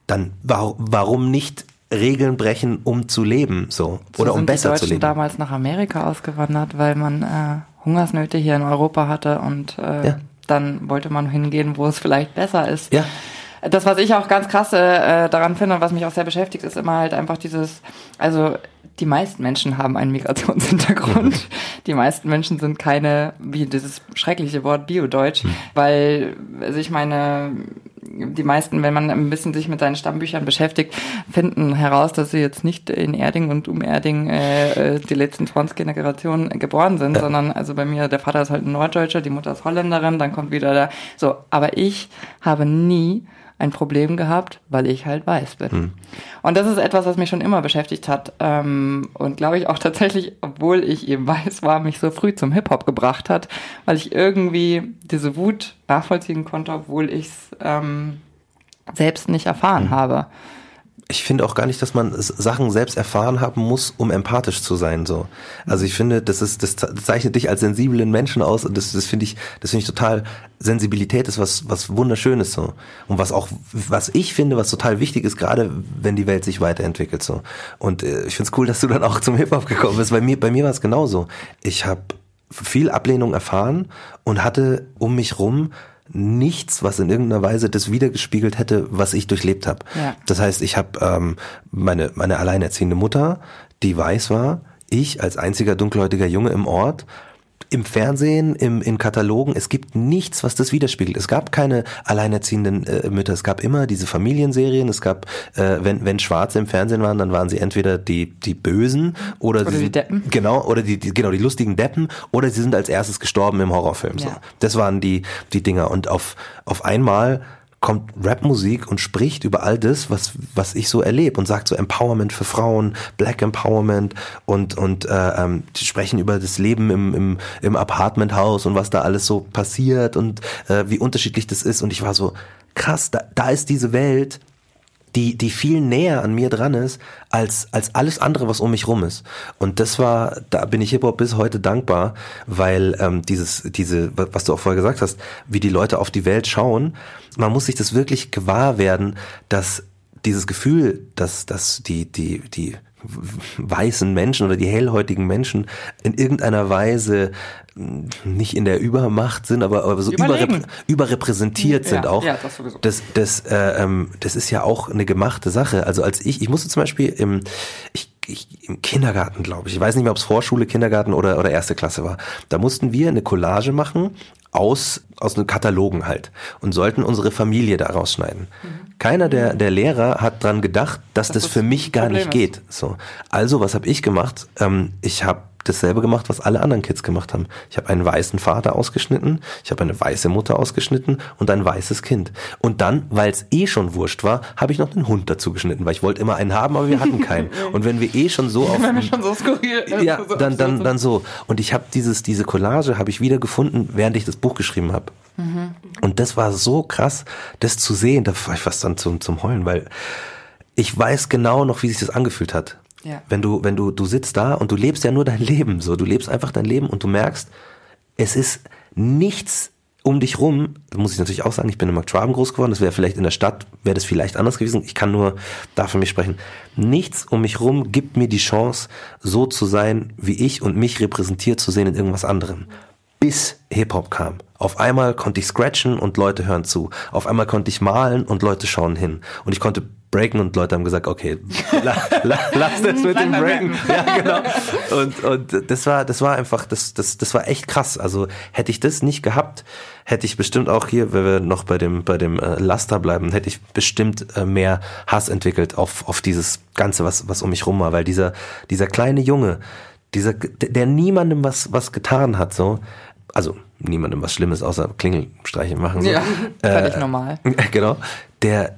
[SPEAKER 4] dann wa warum nicht Regeln brechen, um zu leben, so,
[SPEAKER 3] So
[SPEAKER 4] oder um besser
[SPEAKER 3] die
[SPEAKER 4] zu
[SPEAKER 3] Deutschen
[SPEAKER 4] leben?
[SPEAKER 3] damals nach Amerika ausgewandert, weil man äh, Hungersnöte hier in Europa hatte und äh,
[SPEAKER 4] Ja.
[SPEAKER 3] dann wollte man hingehen, wo es vielleicht besser ist.
[SPEAKER 4] Ja.
[SPEAKER 3] Das, was ich auch ganz krass äh, daran finde und was mich auch sehr beschäftigt, ist immer halt einfach dieses, also die meisten Menschen haben einen Migrationshintergrund. [laughs] Die meisten Menschen sind keine, wie dieses schreckliche Wort Biodeutsch, weil, also ich meine, die meisten, wenn man ein bisschen sich mit seinen Stammbüchern beschäftigt, finden heraus, dass sie jetzt nicht in Erding und um Erding äh, äh, die letzten 20 Generationen geboren sind, sondern also bei mir, der Vater ist halt ein Norddeutscher, die Mutter ist Holländerin, dann kommt wieder der, so, aber ich habe nie ein Problem gehabt, weil ich halt weiß bin. Und das ist etwas, was mich schon immer beschäftigt hat ähm, und glaube ich auch [laughs] tatsächlich, obwohl ich eben weiß war, mich so früh zum Hip-Hop gebracht hat, weil ich irgendwie diese Wut nachvollziehen konnte, obwohl ich es ähm, selbst nicht erfahren habe.
[SPEAKER 4] Ich finde auch gar nicht, dass man Sachen selbst erfahren haben muss, um empathisch zu sein. So, also ich finde, das ist, das ze- zeichnet dich als sensiblen Menschen aus und das, das finde ich, das finde ich total. Sensibilität ist was, was wunderschönes so und was auch, was ich finde, was total wichtig ist, gerade wenn die Welt sich weiterentwickelt so. Und äh, ich finde es cool, dass du dann auch zum Hip Hop gekommen bist. Bei mir, bei mir war es genauso. Ich habe viel Ablehnung erfahren und hatte um mich rum nichts, was in irgendeiner Weise das wiedergespiegelt hätte, was ich durchlebt habe.
[SPEAKER 3] Ja.
[SPEAKER 4] Das heißt, ich habe ähm, meine, meine alleinerziehende Mutter, die weiß war, ich als einziger dunkelhäutiger Junge im Ort, im Fernsehen, im, in Katalogen, es gibt nichts, was das widerspiegelt. Es gab keine alleinerziehenden äh, Mütter. Es gab immer diese Familienserien. Es gab, äh, wenn, wenn Schwarze im Fernsehen waren, dann waren sie entweder die, die Bösen oder,
[SPEAKER 3] Oder
[SPEAKER 4] sie
[SPEAKER 3] die Deppen.
[SPEAKER 4] Genau, oder die, die, genau, die lustigen Deppen oder sie sind als erstes gestorben im Horrorfilm. So.
[SPEAKER 3] Ja.
[SPEAKER 4] Das waren die, die Dinger. Und auf, auf einmal kommt Rapmusik und spricht über all das, was, was ich so erlebe und sagt so Empowerment für Frauen, Black Empowerment und, und äh, ähm, die sprechen über das Leben im, im, im Apartmenthaus und was da alles so passiert und äh, wie unterschiedlich das ist. Und ich war so, krass, da, da ist diese Welt, die, die viel näher an mir dran ist, als, als alles andere, was um mich rum ist. Und das war, da bin ich Hip-Hop bis heute dankbar, weil ähm, dieses, diese, was du auch vorher gesagt hast, wie die Leute auf die Welt schauen, man muss sich das wirklich gewahr werden, dass dieses Gefühl, dass, dass die, die, die weißen Menschen oder die hellhäutigen Menschen in irgendeiner Weise mh, nicht in der Übermacht sind, aber, aber so überrepr überrepräsentiert sind
[SPEAKER 3] Ja,
[SPEAKER 4] auch.
[SPEAKER 3] ja, das sowieso.
[SPEAKER 4] Das, das, äh, ähm, das ist ja auch eine gemachte Sache. Also als ich, ich musste zum Beispiel im, ich, ich, im Kindergarten, glaube ich, ich weiß nicht mehr, ob es Vorschule, Kindergarten oder, oder erste Klasse war. Da mussten wir eine Collage machen aus, aus einem Katalogen halt und sollten unsere Familie da rausschneiden. Keiner der, der Lehrer hat dran gedacht, dass das,
[SPEAKER 3] das
[SPEAKER 4] für mich gar
[SPEAKER 3] Problem
[SPEAKER 4] nicht geht. So. Also, was habe ich gemacht? Ähm, ich habe dasselbe gemacht, was alle anderen Kids gemacht haben. Ich habe einen weißen Vater ausgeschnitten, ich habe eine weiße Mutter ausgeschnitten und ein weißes Kind. Und dann, weil es eh schon wurscht war, habe ich noch den Hund dazu geschnitten, weil ich wollte immer einen haben, aber wir hatten keinen. [laughs] Und wenn wir eh schon so auf [laughs]
[SPEAKER 3] Wenn wir schon so skurril [laughs]
[SPEAKER 4] ja,
[SPEAKER 3] so
[SPEAKER 4] dann, dann, dann so. Und ich habe dieses, diese Collage habe ich wieder gefunden, während ich das Buch geschrieben habe. Und das war so krass, das zu sehen, da war ich fast dann zum, zum Heulen, weil ich weiß genau noch, wie sich das angefühlt hat.
[SPEAKER 3] Ja.
[SPEAKER 4] Wenn du, wenn du, du sitzt da und du lebst ja nur dein Leben, so, du lebst einfach dein Leben und du merkst, es ist nichts um dich rum, muss ich natürlich auch sagen, ich bin in Marktschwaben groß geworden, das wäre vielleicht in der Stadt, wäre das vielleicht anders gewesen. Ich kann nur da für mich sprechen. Nichts um mich rum gibt mir die Chance, so zu sein, wie ich und mich repräsentiert zu sehen in irgendwas anderem. Bis Hip-Hop kam. Auf einmal konnte ich scratchen und Leute hören zu. Auf einmal konnte ich malen und Leute schauen hin. Und ich konnte breaken und Leute haben gesagt, okay, la, la, lass das mit dem Breaken. Ja, genau. Und, und das war, das war einfach, das, das, das war echt krass. Also hätte ich das nicht gehabt, hätte ich bestimmt auch hier, wenn wir noch bei dem, bei dem äh, Laster bleiben, hätte ich bestimmt äh, mehr Hass entwickelt auf, auf dieses Ganze, was, was um mich rum war. Weil dieser, dieser kleine Junge, dieser, der niemandem was, was getan hat, so, also niemandem was Schlimmes außer Klingelstreiche machen. So.
[SPEAKER 3] Ja, [laughs] völlig äh, normal. [laughs]
[SPEAKER 4] Genau. Der,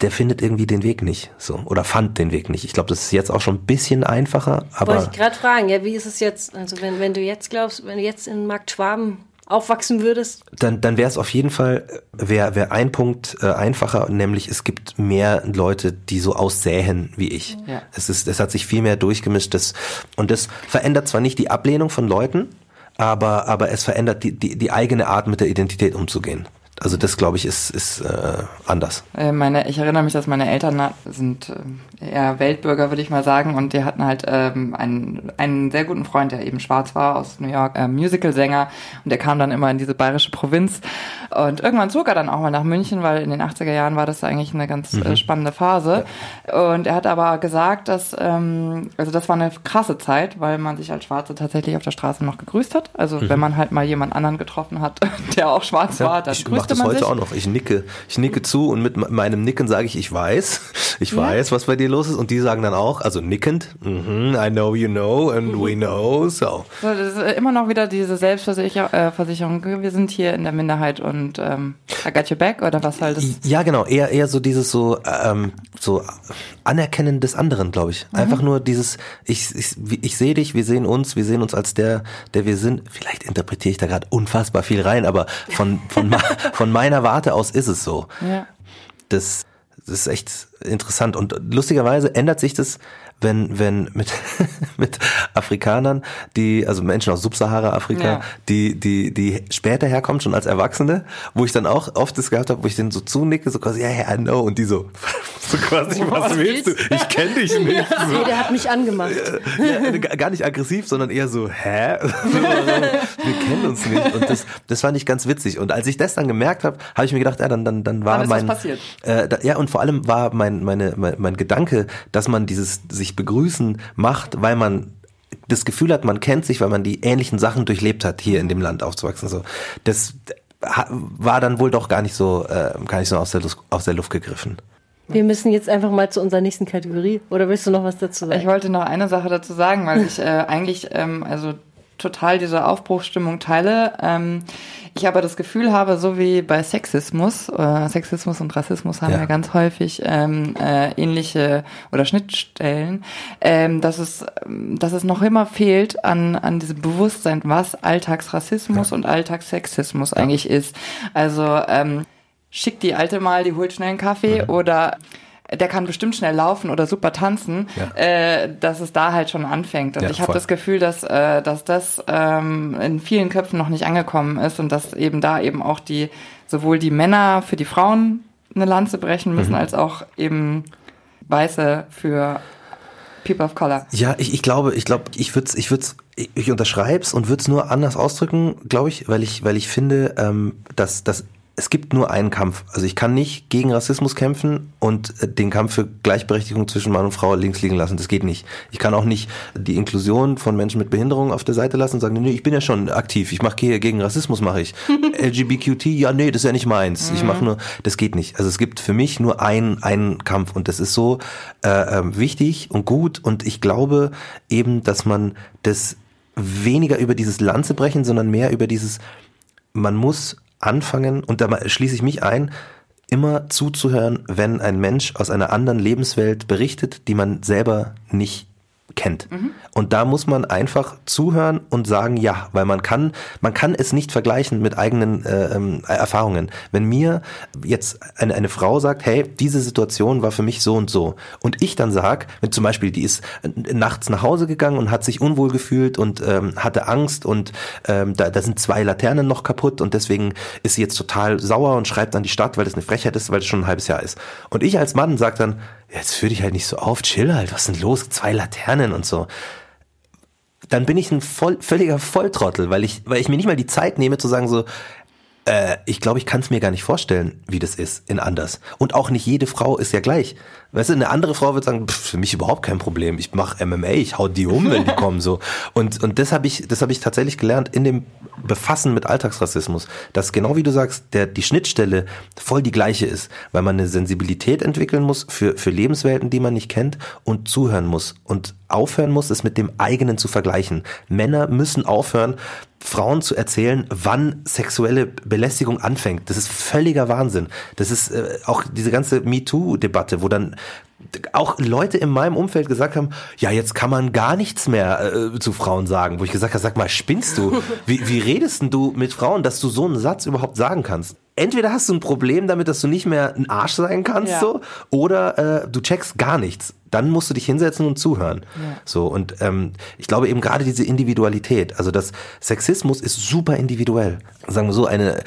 [SPEAKER 4] der findet irgendwie den Weg nicht, so oder fand den Weg nicht. Ich glaube, das ist jetzt auch schon ein bisschen einfacher. Aber
[SPEAKER 2] wollte ich gerade fragen, ja, wie ist es jetzt? Also wenn wenn du jetzt glaubst, wenn du jetzt in Markt Schwaben aufwachsen würdest?
[SPEAKER 4] Dann, dann wäre es auf jeden Fall, wäre wär ein Punkt äh, einfacher, nämlich es gibt mehr Leute, die so aussähen wie ich. Ja. Es, ist, es hat sich viel mehr durchgemischt. Das, und das verändert zwar nicht die Ablehnung von Leuten, aber, aber es verändert die, die, die eigene Art, mit der Identität umzugehen. Also das, glaube ich, ist, ist äh, anders.
[SPEAKER 3] Äh, meine, ich erinnere mich, dass meine Eltern sind äh, eher Weltbürger, würde ich mal sagen, und die hatten halt ähm, einen, einen sehr guten Freund, der eben schwarz war, aus New York, äh, Musicalsänger, und der kam dann immer in diese bayerische Provinz. Und irgendwann zog er dann auch mal nach München, weil in den 80er Jahren war das eigentlich eine ganz äh, mhm. äh, spannende Phase. Ja. Und er hat aber gesagt, dass, ähm, also das war eine krasse Zeit, weil man sich als Schwarze tatsächlich auf der Straße noch gegrüßt hat. Also mhm. wenn man halt mal jemand anderen getroffen hat, [laughs] der auch schwarz ja, war, dann grüßt
[SPEAKER 4] mache das heute sich? auch noch. Ich nicke, ich nicke zu und mit meinem Nicken sage ich, ich weiß, [laughs] ich ja. weiß, was bei dir los ist. Und die sagen dann auch, also nickend, mm -hmm, I know you know and we know, so.
[SPEAKER 3] so das ist immer noch wieder diese Selbstversicherung. Äh, Wir sind hier in der Minderheit und ähm, I got your back oder was halt ist.
[SPEAKER 4] Ja, genau. Eher, eher so dieses so, ähm, so Anerkennen des anderen, glaube ich. Mhm. Einfach nur dieses, ich, ich, ich sehe dich, wir sehen uns, wir sehen uns als der, der wir sind. Vielleicht interpretiere ich da gerade unfassbar viel rein, aber von, von, [laughs] von meiner Warte aus ist es so. Ja. Das, das ist echt interessant. Und lustigerweise ändert sich das wenn, wenn mit, [laughs] mit Afrikanern, die, also Menschen aus Subsahara-Afrika, ja. die, die, die später herkommen, schon als Erwachsene, wo ich dann auch oft das gehabt habe, wo ich denen so zunicke, so quasi, ja, yeah, I know, und die so, [laughs] so quasi, was, was willst du? Ich kenne dich nicht. So.
[SPEAKER 2] Nee, der hat mich angemacht.
[SPEAKER 4] Ja, gar nicht aggressiv, sondern eher so, hä? [laughs] Wir kennen uns nicht. Und das, das fand ich ganz witzig. Und als ich das dann gemerkt habe, habe ich mir gedacht, ja, dann, dann, dann war dann mein. Was passiert. Äh, da, ja, und vor allem war mein, meine, mein, mein Gedanke, dass man dieses sich sich begrüßen macht, weil man das Gefühl hat, man kennt sich, weil man die ähnlichen Sachen durchlebt hat, hier in dem Land aufzuwachsen. So, das war dann wohl doch gar nicht so, äh, gar nicht so aus der, Luft, aus der Luft gegriffen.
[SPEAKER 2] Wir müssen jetzt einfach mal zu unserer nächsten Kategorie. Oder willst du noch was dazu sagen?
[SPEAKER 3] Ich wollte noch eine Sache dazu sagen, weil ich äh, eigentlich, ähm, also total diese Aufbruchsstimmung teile. Ähm, ich aber das Gefühl habe, so wie bei Sexismus, äh, Sexismus und Rassismus haben ja, ja ganz häufig ähm, äh, ähnliche oder Schnittstellen, ähm, dass es, dass es noch immer fehlt an an diesem Bewusstsein, was Alltagsrassismus ja. und Alltagssexismus ja. eigentlich ist. Also ähm, schickt die Alte mal, die holt schnell einen Kaffee mhm. oder der kann bestimmt schnell laufen oder super tanzen, ja. äh, dass es da halt schon anfängt. Und ja, ich habe das Gefühl, dass, äh, dass das ähm, in vielen Köpfen noch nicht angekommen ist und dass eben da eben auch die, sowohl die Männer für die Frauen eine Lanze brechen müssen, mhm. als auch eben Weiße für People of Color.
[SPEAKER 4] Ja, ich, ich glaube, ich glaube, ich würde ich würde ich, ich unterschreib's und würde es nur anders ausdrücken, glaube ich, weil ich, weil ich finde, ähm, dass, dass es gibt nur einen Kampf. Also ich kann nicht gegen Rassismus kämpfen und äh, den Kampf für Gleichberechtigung zwischen Mann und Frau links liegen lassen. Das geht nicht. Ich kann auch nicht die Inklusion von Menschen mit Behinderung auf der Seite lassen und sagen, nee, ich bin ja schon aktiv. Ich mache gegen Rassismus mache ich. [laughs] LGBTQT, ja, nee, das ist ja nicht meins. Mhm. Ich mache nur, das geht nicht. Also es gibt für mich nur einen, einen Kampf und das ist so äh, äh, wichtig und gut und ich glaube eben, dass man das weniger über dieses Lanze brechen, sondern mehr über dieses, man muss anfangen, und da schließe ich mich ein, immer zuzuhören, wenn ein Mensch aus einer anderen Lebenswelt berichtet, die man selber nicht kennt. Mhm. Und da muss man einfach zuhören und sagen ja, weil man kann, man kann es nicht vergleichen mit eigenen äh, ähm, Erfahrungen. Wenn mir jetzt eine, eine Frau sagt, hey, diese Situation war für mich so und so, und ich dann sag, wenn zum Beispiel die ist nachts nach Hause gegangen und hat sich unwohl gefühlt und ähm, hatte Angst und ähm, da, da sind zwei Laternen noch kaputt und deswegen ist sie jetzt total sauer und schreibt an die Stadt, weil das eine Frechheit ist, weil es schon ein halbes Jahr ist. Und ich als Mann sag dann, jetzt führ dich halt nicht so auf, chill halt, was ist denn los? Zwei Laternen und so. Dann bin ich ein voll, völliger Volltrottel, weil ich, weil ich mir nicht mal die Zeit nehme zu sagen so, äh, ich glaube, ich kann es mir gar nicht vorstellen, wie das ist in anders. Und auch nicht jede Frau ist ja gleich. Weißt du, eine andere Frau wird sagen, pff, für mich überhaupt kein Problem. Ich mache MMA, ich hau die um, wenn die [laughs] kommen so. Und und das habe ich das habe ich tatsächlich gelernt in dem Befassen mit Alltagsrassismus, dass genau wie du sagst, der die Schnittstelle voll die gleiche ist, weil man eine Sensibilität entwickeln muss für für Lebenswelten, die man nicht kennt und zuhören muss und aufhören muss, es mit dem eigenen zu vergleichen. Männer müssen aufhören, Frauen zu erzählen, wann sexuelle Belästigung anfängt. Das ist völliger Wahnsinn. Das ist äh, auch diese ganze MeToo-Debatte, wo dann auch Leute in meinem Umfeld gesagt haben, ja, jetzt kann man gar nichts mehr äh, zu Frauen sagen. Wo ich gesagt habe, sag mal, spinnst du? Wie, wie redest denn du mit Frauen, dass du so einen Satz überhaupt sagen kannst? Entweder hast du ein Problem damit, dass du nicht mehr ein Arsch sein kannst, ja. so, oder äh, du checkst gar nichts. Dann musst du dich hinsetzen und zuhören. Ja. So und ähm, ich glaube eben gerade diese Individualität, also das Sexismus ist super individuell. Sagen wir so eine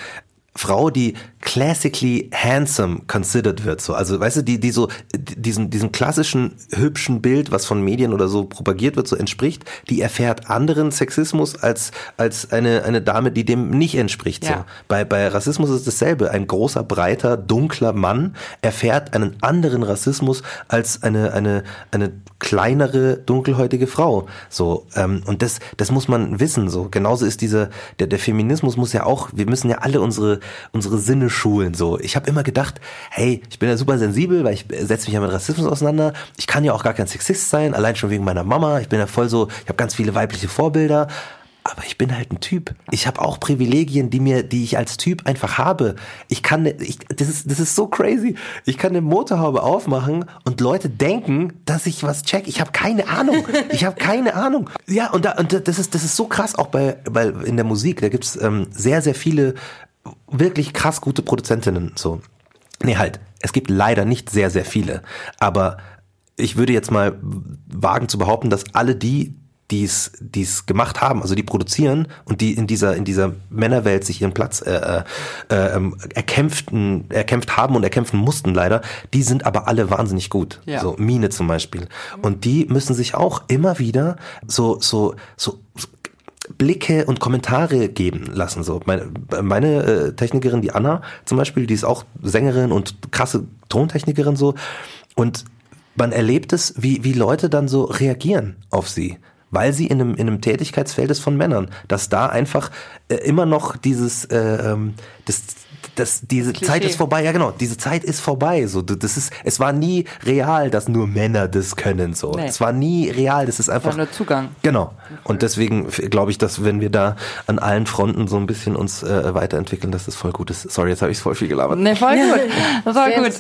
[SPEAKER 4] Frau, die classically handsome considered wird, so. Also, weißt du, die, die so, diesen, diesem klassischen hübschen Bild, was von Medien oder so propagiert wird, so entspricht, die erfährt anderen Sexismus als, als eine, eine Dame, die dem nicht entspricht, ja. so. Bei, bei Rassismus ist dasselbe. Ein großer, breiter, dunkler Mann erfährt einen anderen Rassismus als eine, eine, eine kleinere, dunkelhäutige Frau, so. Ähm, und das, das muss man wissen, so. Genauso ist dieser, der, der Feminismus muss ja auch, wir müssen ja alle unsere, unsere Sinne schulen. So, ich habe immer gedacht, hey, ich bin ja super sensibel, weil ich setze mich ja mit Rassismus auseinander. Ich kann ja auch gar kein Sexist sein, allein schon wegen meiner Mama. Ich bin ja voll so, ich habe ganz viele weibliche Vorbilder. Aber ich bin halt ein Typ. Ich habe auch Privilegien, die mir, die ich als Typ einfach habe. Ich kann, ich, das ist, das ist so crazy. Ich kann eine Motorhaube aufmachen und Leute denken, dass ich was check. Ich habe keine Ahnung. Ich habe keine Ahnung. Ja, und, da, und das ist, das ist so krass auch bei, bei in der Musik. Da gibt's ähm, sehr, sehr viele wirklich krass gute Produzentinnen so. Nee, halt, es gibt leider nicht sehr, sehr viele. Aber ich würde jetzt mal wagen zu behaupten, dass alle die, die es gemacht haben, also die produzieren und die in dieser in dieser Männerwelt sich ihren Platz äh, äh, ähm, erkämpften erkämpft haben und erkämpfen mussten leider, die sind aber alle wahnsinnig gut. Ja. So Mine zum Beispiel und die müssen sich auch immer wieder so so so Blicke und Kommentare geben lassen. So meine, meine äh, Technikerin, die Anna zum Beispiel, die ist auch Sängerin und krasse Tontechnikerin so. Und man erlebt es, wie, wie Leute dann so reagieren auf sie weil sie in einem, in einem Tätigkeitsfeld ist von Männern, dass da einfach äh, immer noch dieses, äh, ähm, das, das, diese Klischee. Zeit ist vorbei, ja genau, diese Zeit ist vorbei. So, das ist, es war nie real, dass nur Männer das können. So, nee. es war nie real. Das ist einfach
[SPEAKER 3] war nur Zugang.
[SPEAKER 4] Genau. Und deswegen glaube ich, dass wenn wir da an allen Fronten so ein bisschen uns äh, weiterentwickeln, dass das voll gut ist. Sorry, jetzt habe ich voll viel gelabert.
[SPEAKER 3] Nee, voll gut. [laughs] Das war gut.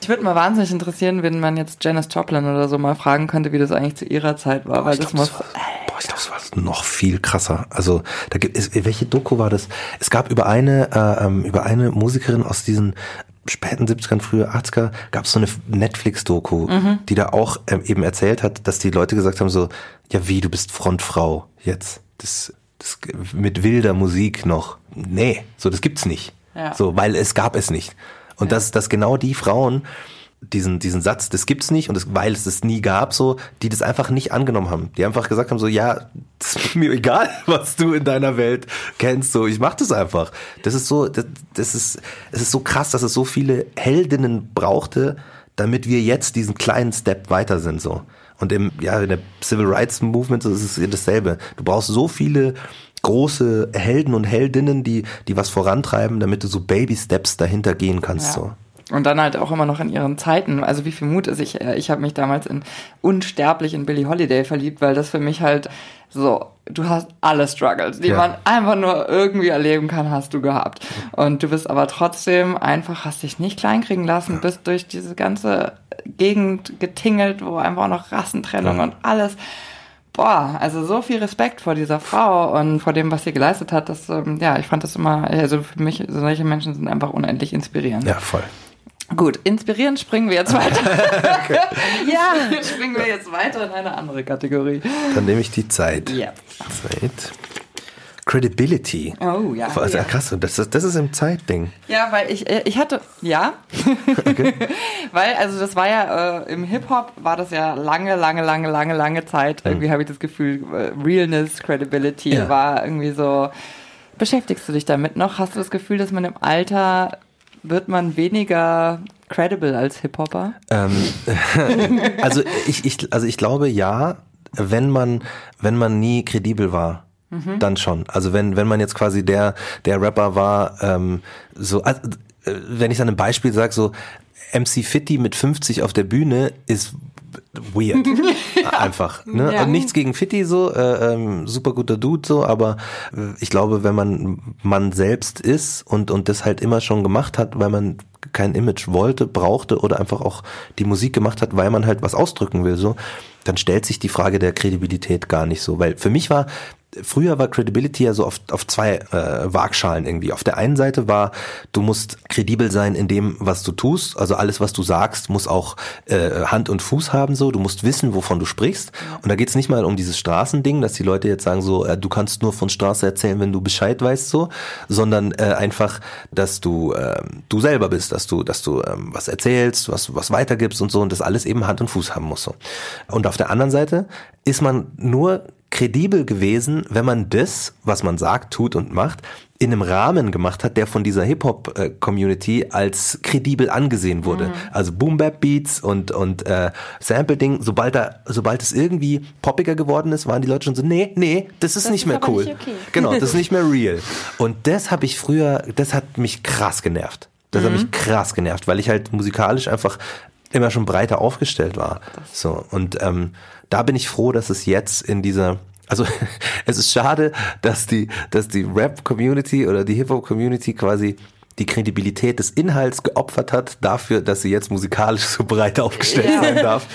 [SPEAKER 3] Ich würde mal wahnsinnig interessieren, wenn man jetzt Janice Joplin oder so mal fragen könnte, wie das eigentlich zu ihrer Zeit war, Boah, weil das muss.
[SPEAKER 4] Boah, ich glaube, es war noch viel krasser. Also da gibt es, welche Doku war das? Es gab über eine äh, ähm, über eine Musikerin aus diesen späten 70ern, frühe 80er, gab es so eine Netflix-Doku, mhm. die da auch ähm, eben erzählt hat, dass die Leute gesagt haben so, ja wie, du bist Frontfrau jetzt. Das, das mit wilder Musik noch. Nee, so das gibt's nicht. Ja. So, weil es gab es nicht. Und ja. dass, dass genau die Frauen diesen, diesen Satz, das gibt's nicht und das, weil es das nie gab, so, die das einfach nicht angenommen haben. Die einfach gesagt haben, so, ja, [laughs] das ist mir egal, was du in deiner Welt kennst, so, ich mach das einfach. Das ist so, das, das ist, es ist so krass, dass es so viele Heldinnen brauchte, damit wir jetzt diesen kleinen Step weiter sind, so. Und im, ja, in der Civil Rights Movement ist es dasselbe. Du brauchst so viele große Helden und Heldinnen, die, die was vorantreiben, damit du so Baby Steps dahinter gehen kannst, ja. so.
[SPEAKER 3] Und dann halt auch immer noch in ihren Zeiten. Also wie viel Mut ist ich? Äh, ich habe mich damals in unsterblich in Billie Holiday verliebt, weil das für mich halt so, du hast alle Struggles, die ja. man einfach nur irgendwie erleben kann, hast du gehabt. Und du bist aber trotzdem einfach, hast dich nicht kleinkriegen lassen, bist durch diese ganze Gegend getingelt, wo einfach auch noch Rassentrennung ja. und alles. Boah, also so viel Respekt vor dieser Frau und vor dem, was sie geleistet hat. Das, ähm, ja, ich fand das immer, also für mich, solche Menschen sind einfach unendlich inspirierend.
[SPEAKER 4] Ja, voll.
[SPEAKER 3] Gut, inspirierend springen wir jetzt weiter. [laughs] [laughs] ja, [laughs] springen wir jetzt weiter in eine andere Kategorie.
[SPEAKER 4] Dann nehme ich die Zeit.
[SPEAKER 3] Ja.
[SPEAKER 4] Zeit. Credibility.
[SPEAKER 3] Oh ja.
[SPEAKER 4] Also,
[SPEAKER 3] ja.
[SPEAKER 4] Krass, das, ist, das ist im Zeitding.
[SPEAKER 3] Ja, weil ich, äh, ich hatte, ja. Okay. weil, also das war ja, äh, im Hip-Hop war das ja lange, lange, lange, lange, lange Zeit. Hm. Irgendwie habe ich das Gefühl, äh, Realness, Credibility ja. war irgendwie so. Beschäftigst du dich damit noch? Hast du das Gefühl, dass man im Alter wird man weniger credible als Hip-Hopper?
[SPEAKER 4] Ähm, [laughs] also ich, ich, also ich glaube ja, wenn man, wenn man nie kredibel war. Mhm. Dann schon. Also wenn, wenn man jetzt quasi der, der Rapper war, ähm, so, also, wenn ich dann ein Beispiel sage, so MC Fitty mit 50 auf der Bühne ist weird. [laughs] ja. [laughs] Einfach. Ne? Ja. Und nichts gegen Fitti so, äh, ähm, super guter Dude so, aber äh, ich glaube, wenn man man selbst ist und, und das halt immer schon gemacht hat, weil man kein Image wollte, brauchte oder einfach auch die Musik gemacht hat, weil man halt was ausdrücken will, so, dann stellt sich die Frage der Kredibilität gar nicht so. Weil für mich war früher war Credibility ja so auf, auf zwei äh, Waagschalen irgendwie. Auf der einen Seite war, du musst kredibel sein in dem, was du tust. Also alles, was du sagst, muss auch äh, Hand und Fuß haben so. Du musst wissen, wovon du sprichst. Und da geht's nicht mal um dieses Straßending, dass die Leute jetzt sagen so, äh, du kannst nur von Straße erzählen, wenn du Bescheid weißt so, sondern äh, einfach, dass du äh, du selber bist, dass du dass du ähm, was erzählst, was was weitergibst und so und das alles eben Hand und Fuß haben muss so. Und auf der anderen Seite ist man nur kredibel gewesen, wenn man das, was man sagt, tut und macht, in einem Rahmen gemacht hat, der von dieser Hip-Hop-Community als kredibel angesehen wurde. Mhm. Also Boom-Bap-Beats und, und äh, Sample-Ding, sobald, da, sobald es irgendwie poppiger geworden ist, waren die Leute schon so, nee, nee, das ist das nicht ist mehr cool. Nicht okay. Genau, das [laughs] ist nicht mehr real. Und das habe ich früher, das hat mich krass genervt. Das mhm. hat mich krass genervt, weil ich halt musikalisch einfach immer schon breiter aufgestellt war. So und ähm, da bin ich froh, dass es jetzt in dieser also [laughs] es ist schade, dass die, dass die Rap-Community oder die Hip-Hop-Community quasi die Kredibilität des Inhalts geopfert hat dafür, dass sie jetzt musikalisch so breit [laughs] aufgestellt ja. sein darf.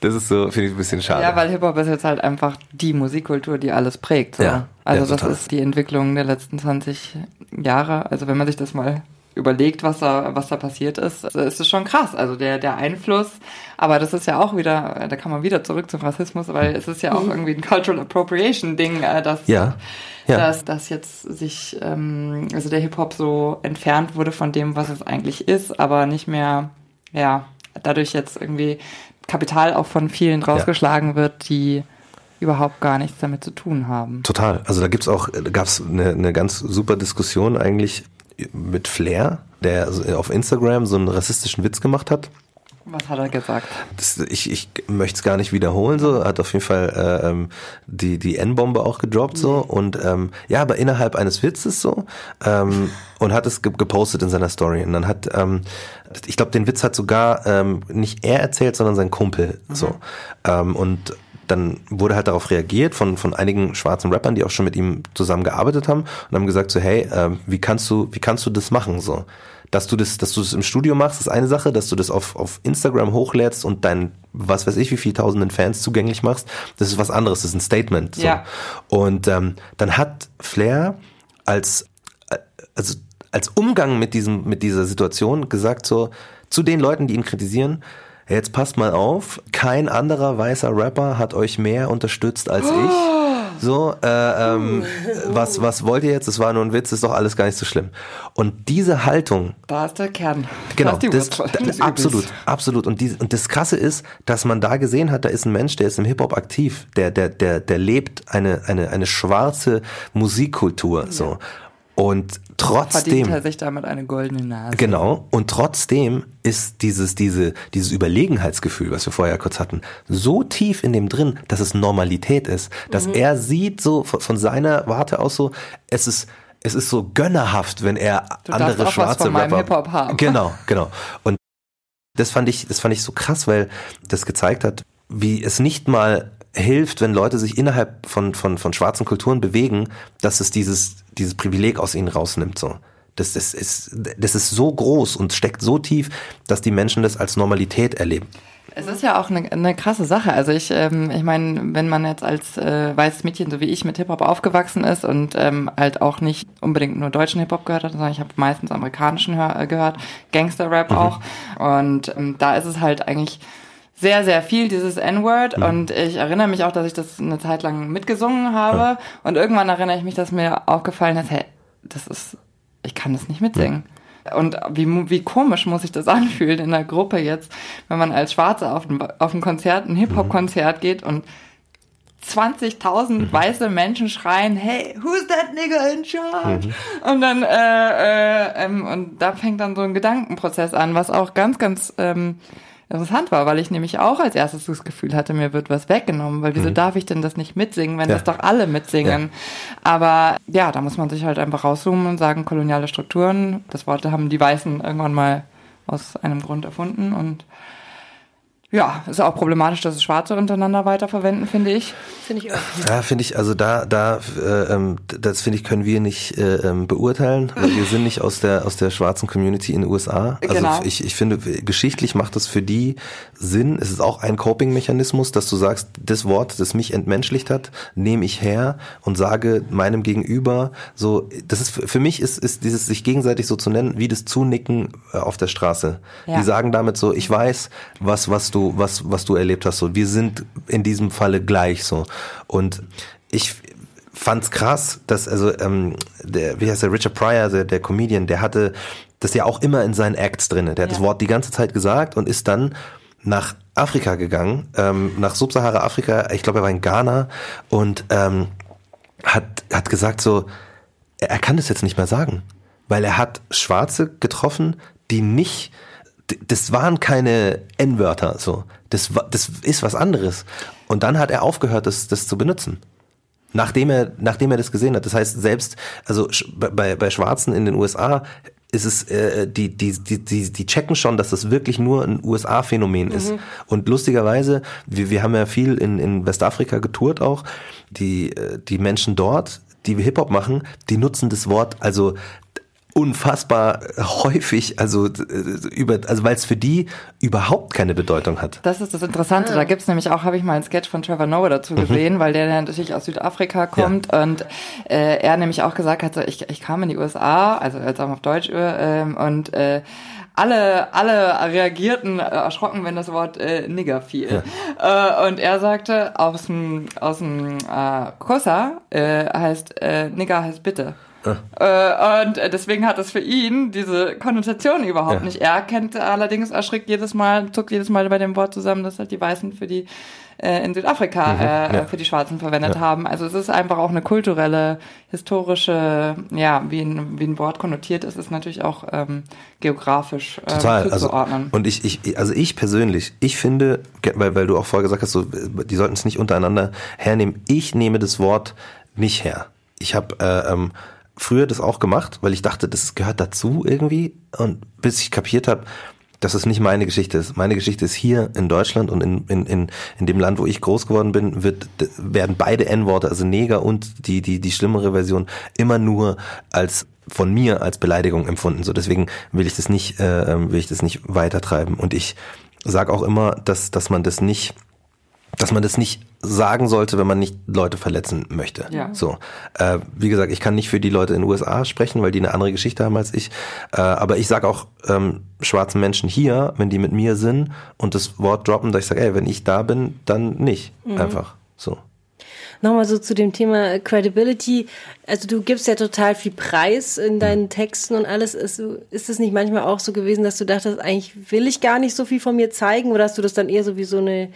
[SPEAKER 4] Das ist so, finde ich ein bisschen schade.
[SPEAKER 3] Ja, weil Hip-Hop ist jetzt halt einfach die Musikkultur, die alles prägt. So. Ja, also ja, das ist die Entwicklung der letzten 20 Jahre. Also wenn man sich das mal überlegt, was da, was da passiert ist, ist es schon krass. Also der, der Einfluss, aber das ist ja auch wieder, da kann man wieder zurück zum Rassismus, weil es ist ja auch mhm. irgendwie ein Cultural Appropriation Ding, äh, dass,
[SPEAKER 4] ja. Ja.
[SPEAKER 3] dass, dass jetzt sich, ähm, also der Hip-Hop so entfernt wurde von dem, was es eigentlich ist, aber nicht mehr, ja, dadurch jetzt irgendwie Kapital auch von vielen rausgeschlagen ja. wird, die überhaupt gar nichts damit zu tun haben.
[SPEAKER 4] Total. Also da gibt's auch, da gab's eine, eine ganz super Diskussion eigentlich mit Flair, der auf Instagram so einen rassistischen Witz gemacht hat.
[SPEAKER 3] Was hat er gesagt?
[SPEAKER 4] Das, ich ich möchte es gar nicht wiederholen, so. Er hat auf jeden Fall äh, ähm, die, die N-Bombe auch gedroppt, so. Mhm. Und ähm, ja, aber innerhalb eines Witzes so. Ähm, [laughs] und hat es ge gepostet in seiner Story. Und dann hat, ähm, ich glaube, den Witz hat sogar ähm, nicht er erzählt, sondern sein Kumpel. Mhm. So. Ähm, und dann wurde halt darauf reagiert von, von einigen schwarzen Rappern, die auch schon mit ihm zusammengearbeitet haben und haben gesagt so, hey, äh, wie kannst du, wie kannst du das machen, so? Dass du das, dass du das im Studio machst, ist eine Sache, dass du das auf, auf Instagram hochlädst und dein, was weiß ich, wie viel tausenden Fans zugänglich machst, das ist was anderes, das ist ein Statement. So. Ja. Und ähm, dann hat Flair als, äh, also als Umgang mit diesem, mit dieser Situation gesagt so, zu den Leuten, die ihn kritisieren, Jetzt passt mal auf, kein anderer weißer Rapper hat euch mehr unterstützt als ich. So, äh, ähm, was, was wollt ihr jetzt? Das war nur ein Witz, ist doch alles gar nicht so schlimm. Und diese Haltung.
[SPEAKER 3] Da ist der Kern.
[SPEAKER 4] Genau, das, das, absolut, absolut. Und, die, und das Krasse ist, dass man da gesehen hat, da ist ein Mensch, der ist im Hip-Hop aktiv, der, der, der, der lebt eine, eine, eine schwarze Musikkultur. Ja. So. Und trotzdem. Verdient
[SPEAKER 3] er sich damit eine goldene Nase.
[SPEAKER 4] Genau. Und trotzdem ist dieses, diese, dieses Überlegenheitsgefühl, was wir vorher kurz hatten, so tief in dem drin, dass es Normalität ist. Dass mhm. er sieht so von seiner Warte aus so, es ist, es ist so gönnerhaft, wenn er du andere auch schwarze was von.
[SPEAKER 3] Hip-Hop haben.
[SPEAKER 4] Genau, [laughs] genau. Und das fand ich, das fand ich so krass, weil das gezeigt hat, wie es nicht mal hilft, wenn Leute sich innerhalb von, von, von schwarzen Kulturen bewegen, dass es dieses, dieses Privileg aus ihnen rausnimmt. So. Das, das, ist, das ist so groß und steckt so tief, dass die Menschen das als Normalität erleben.
[SPEAKER 3] Es ist ja auch eine, eine krasse Sache. Also ich, ähm, ich meine, wenn man jetzt als äh, weißes Mädchen, so wie ich, mit Hip-Hop aufgewachsen ist und ähm, halt auch nicht unbedingt nur deutschen Hip-Hop gehört hat, sondern ich habe meistens amerikanischen hör, äh, gehört, Gangster-Rap mhm. auch. Und ähm, da ist es halt eigentlich sehr, sehr viel, dieses N-Word. Mhm. Und ich erinnere mich auch, dass ich das eine Zeit lang mitgesungen habe. Ja. Und irgendwann erinnere ich mich, dass mir aufgefallen ist, hey, das ist, ich kann das nicht mitsingen. Ja. Und wie, wie komisch muss sich das [laughs] anfühlen in der Gruppe jetzt, wenn man als Schwarze auf ein, auf ein Konzert, ein Hip-Hop-Konzert geht und 20.000 mhm. weiße Menschen schreien, hey, who's that nigger in charge? Mhm. Und dann, äh, äh, ähm, und da fängt dann so ein Gedankenprozess an, was auch ganz, ganz ähm, interessant war, weil ich nämlich auch als erstes das Gefühl hatte, mir wird was weggenommen, weil wieso mhm. darf ich denn das nicht mitsingen, wenn ja. das doch alle mitsingen? Ja. Aber ja, da muss man sich halt einfach rauszoomen und sagen, koloniale Strukturen, das Wort haben die Weißen irgendwann mal aus einem Grund erfunden und ja, ist auch problematisch, dass es Schwarze untereinander weiterverwenden, finde ich.
[SPEAKER 2] Finde ich auch.
[SPEAKER 4] Ja, finde ich, also da, da, äh, ähm, das finde ich, können wir nicht äh, ähm, beurteilen, weil wir sind nicht aus der, aus der schwarzen Community in den USA. Also genau. ich, ich finde, geschichtlich macht das für die Sinn. Es ist auch ein Coping-Mechanismus, dass du sagst, das Wort, das mich entmenschlicht hat, nehme ich her und sage meinem Gegenüber, so, das ist, für mich ist, ist dieses sich gegenseitig so zu nennen, wie das Zunicken äh, auf der Straße. Ja. Die sagen damit so, ich weiß, was, was du du, was, was du erlebt hast. So, wir sind in diesem Falle gleich so. Und ich fand's krass, dass, also, ähm, der, wie heißt der, Richard Pryor, der, der Comedian, der hatte das ja auch immer in seinen Acts drinne. Der hat ja. das Wort die ganze Zeit gesagt und ist dann nach Afrika gegangen, ähm, nach Subsahara-Afrika, ich glaube, er war in Ghana und ähm, hat, hat gesagt so, er, er kann das jetzt nicht mehr sagen, weil er hat Schwarze getroffen, die nicht das waren keine N-Wörter, so. Das, das ist was anderes. Und dann hat er aufgehört, das, das zu benutzen. Nachdem er, nachdem er das gesehen hat. Das heißt, selbst, also bei, bei Schwarzen in den USA ist es, äh, die, die, die, die, die checken schon, dass das wirklich nur ein USA-Phänomen mhm. ist. Und lustigerweise, wir, wir haben ja viel in, in Westafrika getourt auch, die, äh, die Menschen dort, die Hip-Hop machen, die nutzen das Wort, also unfassbar häufig, also äh, über, also weil es für die überhaupt keine Bedeutung hat.
[SPEAKER 3] Das ist das Interessante. Da gibt's nämlich auch, habe ich mal einen Sketch von Trevor Noah dazu mhm. gesehen, weil der natürlich aus Südafrika kommt ja. und äh, er nämlich auch gesagt hat, so, ich, ich kam in die USA, also jetzt auch auf Deutsch äh, und äh, alle, alle reagierten äh, erschrocken, wenn das Wort äh, Nigger fiel. Ja. Äh, und er sagte, aus dem, aus dem äh, Kosa äh, heißt, äh, Nigger heißt bitte. Äh, und deswegen hat es für ihn diese Konnotation überhaupt ja. nicht. Er kennt allerdings, erschrickt jedes Mal, zuckt jedes Mal bei dem Wort zusammen, dass halt die Weißen für die äh, in Südafrika mhm, äh, ja. für die Schwarzen verwendet ja. haben. Also es ist einfach auch eine kulturelle, historische, ja, wie ein, wie ein Wort konnotiert ist, ist natürlich auch ähm, geografisch äh,
[SPEAKER 4] Total. zuzuordnen. Also, und ich, ich, also ich persönlich, ich finde, weil, weil du auch vorher gesagt hast, so, die sollten es nicht untereinander hernehmen. Ich nehme das Wort nicht her. Ich habe äh, ähm, früher das auch gemacht, weil ich dachte, das gehört dazu irgendwie. Und bis ich kapiert habe, dass es nicht meine Geschichte ist. Meine Geschichte ist hier in Deutschland und in, in, in, in dem Land, wo ich groß geworden bin, wird, werden beide N-Worte, also Neger und die, die, die schlimmere Version, immer nur als von mir als Beleidigung empfunden. So deswegen will ich das nicht, äh, ähm, will ich das nicht weitertreiben. Und ich sage auch immer, dass, dass man das nicht dass man das nicht sagen sollte, wenn man nicht Leute verletzen möchte. Ja. So, äh, wie gesagt, ich kann nicht für die Leute in den USA sprechen, weil die eine andere Geschichte haben als ich. Äh, aber ich sage auch ähm, schwarzen Menschen hier, wenn die mit mir sind und das Wort droppen, dass ich sage, ey, wenn ich da bin, dann nicht. Mhm. Einfach so.
[SPEAKER 2] Nochmal so zu dem Thema Credibility. Also du gibst ja total viel Preis in deinen Texten und alles. Ist, ist es nicht manchmal auch so gewesen, dass du dachtest, eigentlich will ich gar nicht so viel von mir zeigen? Oder hast du das dann eher so wie so eine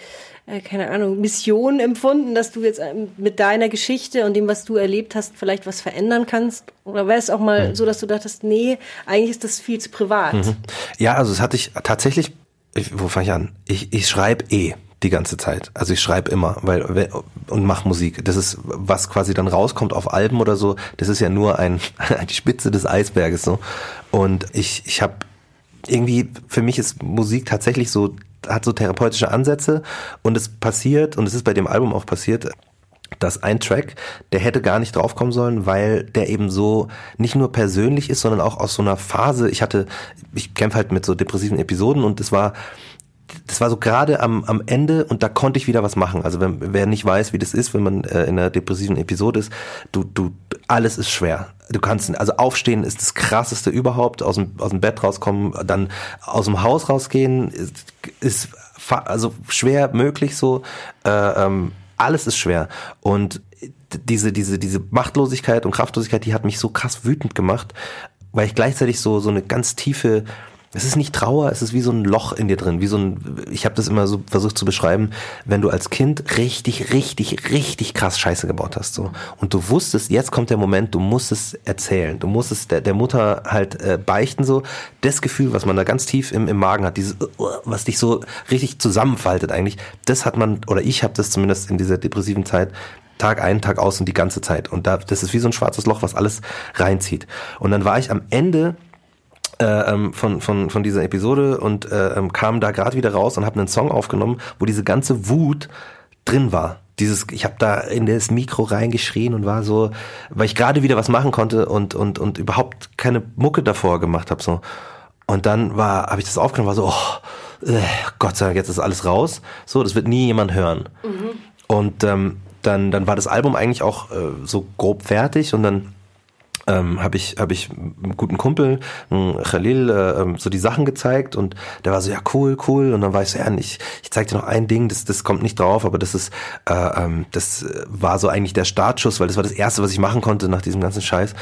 [SPEAKER 2] äh, keine Ahnung, Mission empfunden, dass du jetzt ähm, mit deiner Geschichte und dem, was du erlebt hast, vielleicht was verändern kannst? Oder wäre es auch mal mhm. so, dass du dachtest, nee, eigentlich ist das viel zu privat? Mhm.
[SPEAKER 4] Ja, also es hatte ich tatsächlich, ich, wo fange ich an? Ich, ich schreibe eh die ganze Zeit. Also ich schreibe immer, weil und mache Musik. Das ist was quasi dann rauskommt auf Alben oder so. Das ist ja nur ein [laughs] die Spitze des Eisberges so. Und ich ich habe irgendwie für mich ist Musik tatsächlich so hat so therapeutische Ansätze und es passiert, und es ist bei dem Album auch passiert, dass ein Track, der hätte gar nicht draufkommen sollen, weil der eben so nicht nur persönlich ist, sondern auch aus so einer Phase, ich hatte, ich kämpfe halt mit so depressiven Episoden und es war, das war so gerade am, am Ende und da konnte ich wieder was machen. Also wenn, wer nicht weiß, wie das ist, wenn man äh, in einer depressiven Episode ist, du, du, alles ist schwer. Du kannst, also aufstehen ist das krasseste überhaupt, aus dem, aus dem Bett rauskommen, dann aus dem Haus rausgehen, ist, ist also schwer möglich so. Äh, ähm, alles ist schwer. Und diese, diese, diese Machtlosigkeit und Kraftlosigkeit, die hat mich so krass wütend gemacht, weil ich gleichzeitig so, so eine ganz tiefe, es ist nicht Trauer, es ist wie so ein Loch in dir drin, wie so ein, ich habe das immer so versucht zu beschreiben, wenn du als Kind richtig, richtig, richtig krass Scheiße gebaut hast, so. Und du wusstest, jetzt kommt der Moment, du musst es erzählen, du musst es der, der Mutter halt äh, beichten, so. Das Gefühl, was man da ganz tief im, im Magen hat, dieses, uh, was dich so richtig zusammenfaltet eigentlich, das hat man, oder ich habe das zumindest in dieser depressiven Zeit Tag ein, Tag aus und die ganze Zeit. Und da, das ist wie so ein schwarzes Loch, was alles reinzieht. Und dann war ich am Ende äh, ähm, von, von, von dieser Episode und äh, ähm, kam da gerade wieder raus und habe einen Song aufgenommen, wo diese ganze Wut drin war. Dieses, ich habe da in das Mikro reingeschrien und war so, weil ich gerade wieder was machen konnte und und und überhaupt keine Mucke davor gemacht habe so. Und dann war, habe ich das aufgenommen, war so, oh, äh, Gott sei Dank, jetzt ist alles raus. So, das wird nie jemand hören. Mhm. Und ähm, dann, dann war das Album eigentlich auch äh, so grob fertig und dann ähm, habe ich habe ich einem guten Kumpel Khalil äh, ähm, so die Sachen gezeigt und der war so ja cool cool. Und dann war ich so ja ich ich zeig dir noch ein Ding das das kommt nicht drauf aber das ist äh, ähm, das war so eigentlich der Startschuss weil das war das erste was ich machen konnte nach diesem ganzen Scheiß.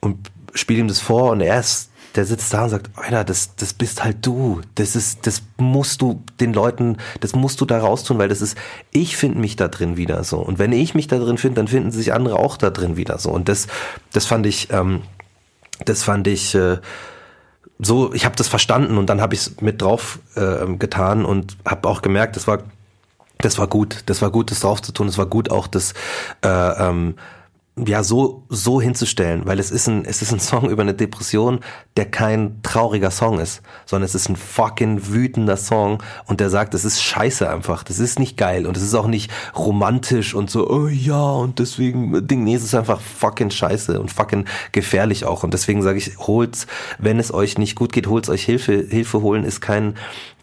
[SPEAKER 4] Und spiel ihm das vor und er ist der sitzt da und sagt, Alter, das, das bist halt du. Das ist, das musst du den Leuten, das musst du da raustun, weil das ist, ich finde mich da drin wieder so. Und wenn ich mich da drin finde, dann finden sich andere auch da drin wieder so. Und das, das fand ich, ähm, das fand ich äh, so, ich habe das verstanden und dann habe ich es mit drauf äh, getan und habe auch gemerkt, das war, das war gut, das war gut, das drauf zu tun, es war gut auch das äh, ähm, ja so so hinzustellen, weil es ist ein es ist ein [laughs] Song über eine Depression, der kein trauriger Song ist, sondern es ist ein fucking wütender Song und der sagt, es ist scheiße einfach, das ist nicht geil und es ist auch nicht romantisch und so oh ja und deswegen Ding, nee, es ist einfach fucking scheiße und fucking gefährlich auch und deswegen sage ich, holt's, wenn es euch nicht gut geht, holt's euch Hilfe, Hilfe holen ist kein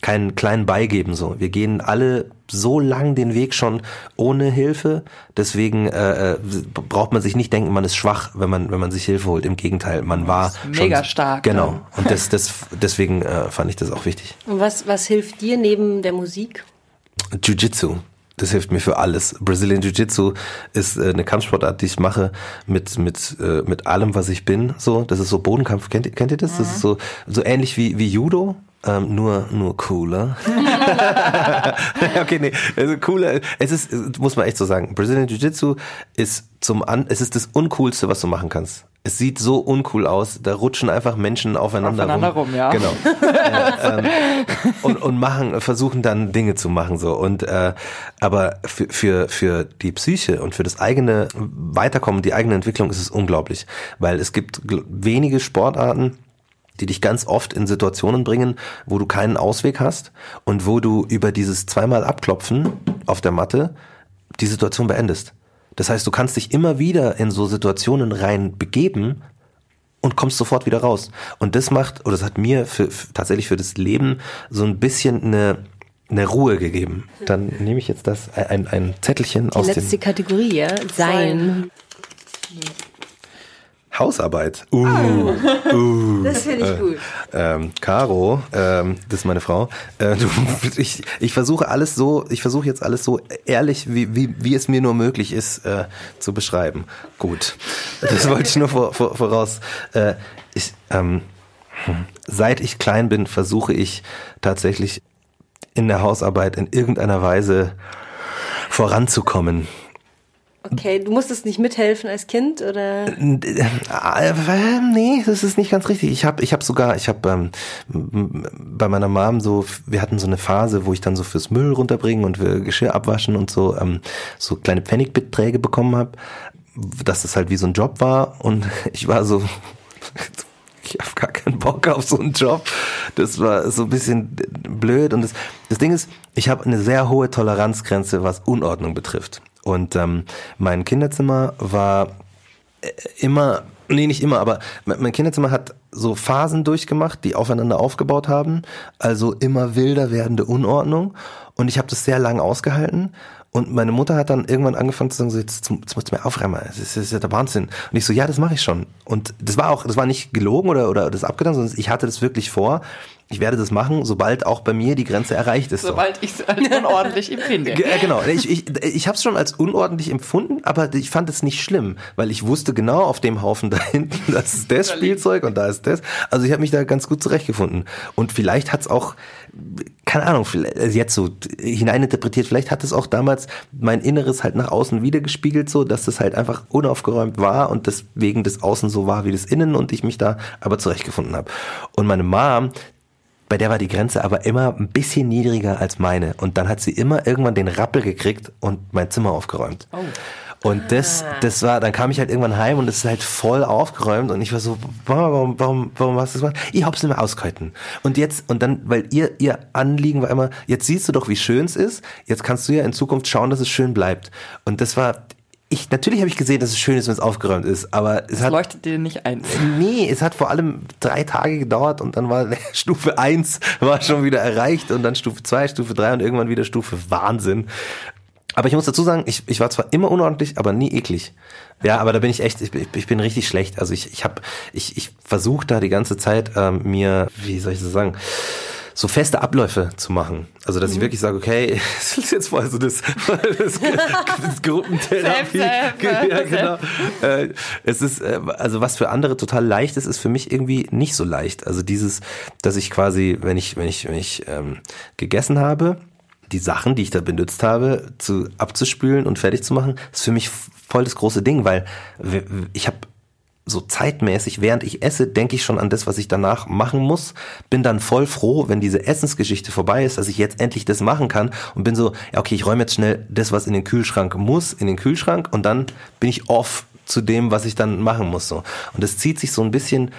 [SPEAKER 4] keinen kleinen Beigeben so. Wir gehen alle so lang den Weg schon ohne Hilfe. Deswegen äh, äh, braucht man sich nicht denken, man ist schwach, wenn man wenn man sich Hilfe holt. Im Gegenteil, man war
[SPEAKER 3] mega schon, stark.
[SPEAKER 4] Genau. Ja. Und das, das deswegen äh, fand ich das auch wichtig.
[SPEAKER 2] Und was was hilft dir neben der Musik?
[SPEAKER 4] Jiu-Jitsu. Das hilft mir für alles. Brazilian Jiu-Jitsu ist äh, eine Kampfsportart, die ich mache mit mit äh, mit allem, was ich bin. So, das ist so Bodenkampf. Kennt, kennt ihr das? Mhm. Das ist so so ähnlich wie wie Judo, ähm, nur, nur cooler. [laughs] [laughs] okay, nee, also cooler. Es ist, muss man echt so sagen. Brazilian Jiu-Jitsu ist zum An, es ist das uncoolste, was du machen kannst. Es sieht so uncool aus. Da rutschen einfach Menschen aufeinander,
[SPEAKER 3] aufeinander rum. rum ja.
[SPEAKER 4] Genau. [laughs] äh, ähm, und, und machen, versuchen dann Dinge zu machen so. Und äh, aber für, für für die Psyche und für das eigene Weiterkommen, die eigene Entwicklung ist es unglaublich, weil es gibt wenige Sportarten die dich ganz oft in Situationen bringen, wo du keinen Ausweg hast und wo du über dieses zweimal Abklopfen auf der Matte die Situation beendest. Das heißt, du kannst dich immer wieder in so Situationen rein begeben und kommst sofort wieder raus. Und das macht, oder das hat mir für, für, tatsächlich für das Leben so ein bisschen eine, eine Ruhe gegeben. Dann nehme ich jetzt das, ein, ein Zettelchen
[SPEAKER 2] die
[SPEAKER 4] aus
[SPEAKER 2] dem... Die letzte Kategorie, ja? Sein.
[SPEAKER 4] Hausarbeit. Uh, ah.
[SPEAKER 2] uh, das finde ich äh, gut.
[SPEAKER 4] Ähm, Caro, ähm, das ist meine Frau. Äh, du, ich, ich versuche alles so, ich versuche jetzt alles so ehrlich, wie, wie, wie es mir nur möglich ist, äh, zu beschreiben. Gut. Das [laughs] wollte ich nur vor, vor, voraus. Äh, ich, ähm, seit ich klein bin, versuche ich tatsächlich in der Hausarbeit in irgendeiner Weise voranzukommen.
[SPEAKER 2] Okay, du musstest nicht mithelfen als Kind oder?
[SPEAKER 4] Äh, nee, das ist nicht ganz richtig. Ich habe ich hab sogar, ich habe ähm, bei meiner Mom so, wir hatten so eine Phase, wo ich dann so fürs Müll runterbringen und Geschirr abwaschen und so ähm, so kleine Pfennigbeträge bekommen habe, dass das halt wie so ein Job war und [laughs] ich war so ich habe gar keinen Bock auf so einen Job. Das war so ein bisschen blöd. Und das, das Ding ist, ich habe eine sehr hohe Toleranzgrenze, was Unordnung betrifft. Und ähm, mein Kinderzimmer war äh, immer, nee, nicht immer, aber mein Kinderzimmer hat so Phasen durchgemacht, die aufeinander aufgebaut haben. Also immer wilder werdende Unordnung. Und ich habe das sehr lange ausgehalten. Und meine Mutter hat dann irgendwann angefangen zu sagen, so, jetzt, jetzt musst du mir aufräumen, das ist, das ist ja der Wahnsinn. Und ich so, ja, das mache ich schon. Und das war auch, das war nicht gelogen oder, oder das abgetan, sondern ich hatte das wirklich vor ich werde das machen, sobald auch bei mir die Grenze erreicht ist.
[SPEAKER 3] Sobald ich es als unordentlich empfinde.
[SPEAKER 4] Äh, genau, ich, ich, ich habe es schon als unordentlich empfunden, aber ich fand es nicht schlimm, weil ich wusste genau auf dem Haufen [laughs] da hinten, das ist das Spielzeug und da ist das. Also ich habe mich da ganz gut zurechtgefunden. Und vielleicht hat es auch, keine Ahnung, also jetzt so hineininterpretiert, vielleicht hat es auch damals mein Inneres halt nach außen wiedergespiegelt, so dass das halt einfach unaufgeräumt war und deswegen das Außen so war wie das Innen und ich mich da aber zurechtgefunden habe. Und meine Mom, bei der war die Grenze aber immer ein bisschen niedriger als meine. Und dann hat sie immer irgendwann den Rappel gekriegt und mein Zimmer aufgeräumt. Oh. Und das, ah. das war, dann kam ich halt irgendwann heim und es ist halt voll aufgeräumt und ich war so, warum, warum, warum hast du das gemacht? Ich hab's nicht mehr ausgehalten. Und jetzt, und dann, weil ihr, ihr Anliegen war immer, jetzt siehst du doch, wie schön es ist, jetzt kannst du ja in Zukunft schauen, dass es schön bleibt. Und das war, ich, natürlich habe ich gesehen, dass es schön ist, wenn es aufgeräumt ist, aber es
[SPEAKER 3] das
[SPEAKER 4] hat.
[SPEAKER 3] leuchtet dir nicht ein.
[SPEAKER 4] Nee, es hat vor allem drei Tage gedauert und dann war [laughs] Stufe eins war schon wieder erreicht und dann Stufe zwei, Stufe drei und irgendwann wieder Stufe Wahnsinn. Aber ich muss dazu sagen, ich, ich war zwar immer unordentlich, aber nie eklig. Ja, aber da bin ich echt, ich, ich bin richtig schlecht. Also ich, ich habe, ich, ich versuche da die ganze Zeit ähm, mir, wie soll ich das sagen, so feste Abläufe zu machen. Also dass mhm. ich wirklich sage, okay, [laughs] das ist jetzt mal so das, das, das Gruppentherapie. [laughs] ja, genau. Äh, es ist, äh, also was für andere total leicht ist, ist für mich irgendwie nicht so leicht. Also dieses, dass ich quasi, wenn ich, wenn ich, wenn ich ähm, gegessen habe, die Sachen, die ich da benutzt habe, zu abzuspülen und fertig zu machen, ist für mich voll das große Ding, weil ich habe so zeitmäßig, während ich esse, denke ich schon an das, was ich danach machen muss. Bin dann voll froh, wenn diese Essensgeschichte vorbei ist, dass ich jetzt endlich das machen kann und bin so, ja, okay, ich räume jetzt schnell das, was in den Kühlschrank muss, in den Kühlschrank und dann bin ich off zu dem, was ich dann machen muss. So. Und das zieht sich so ein bisschen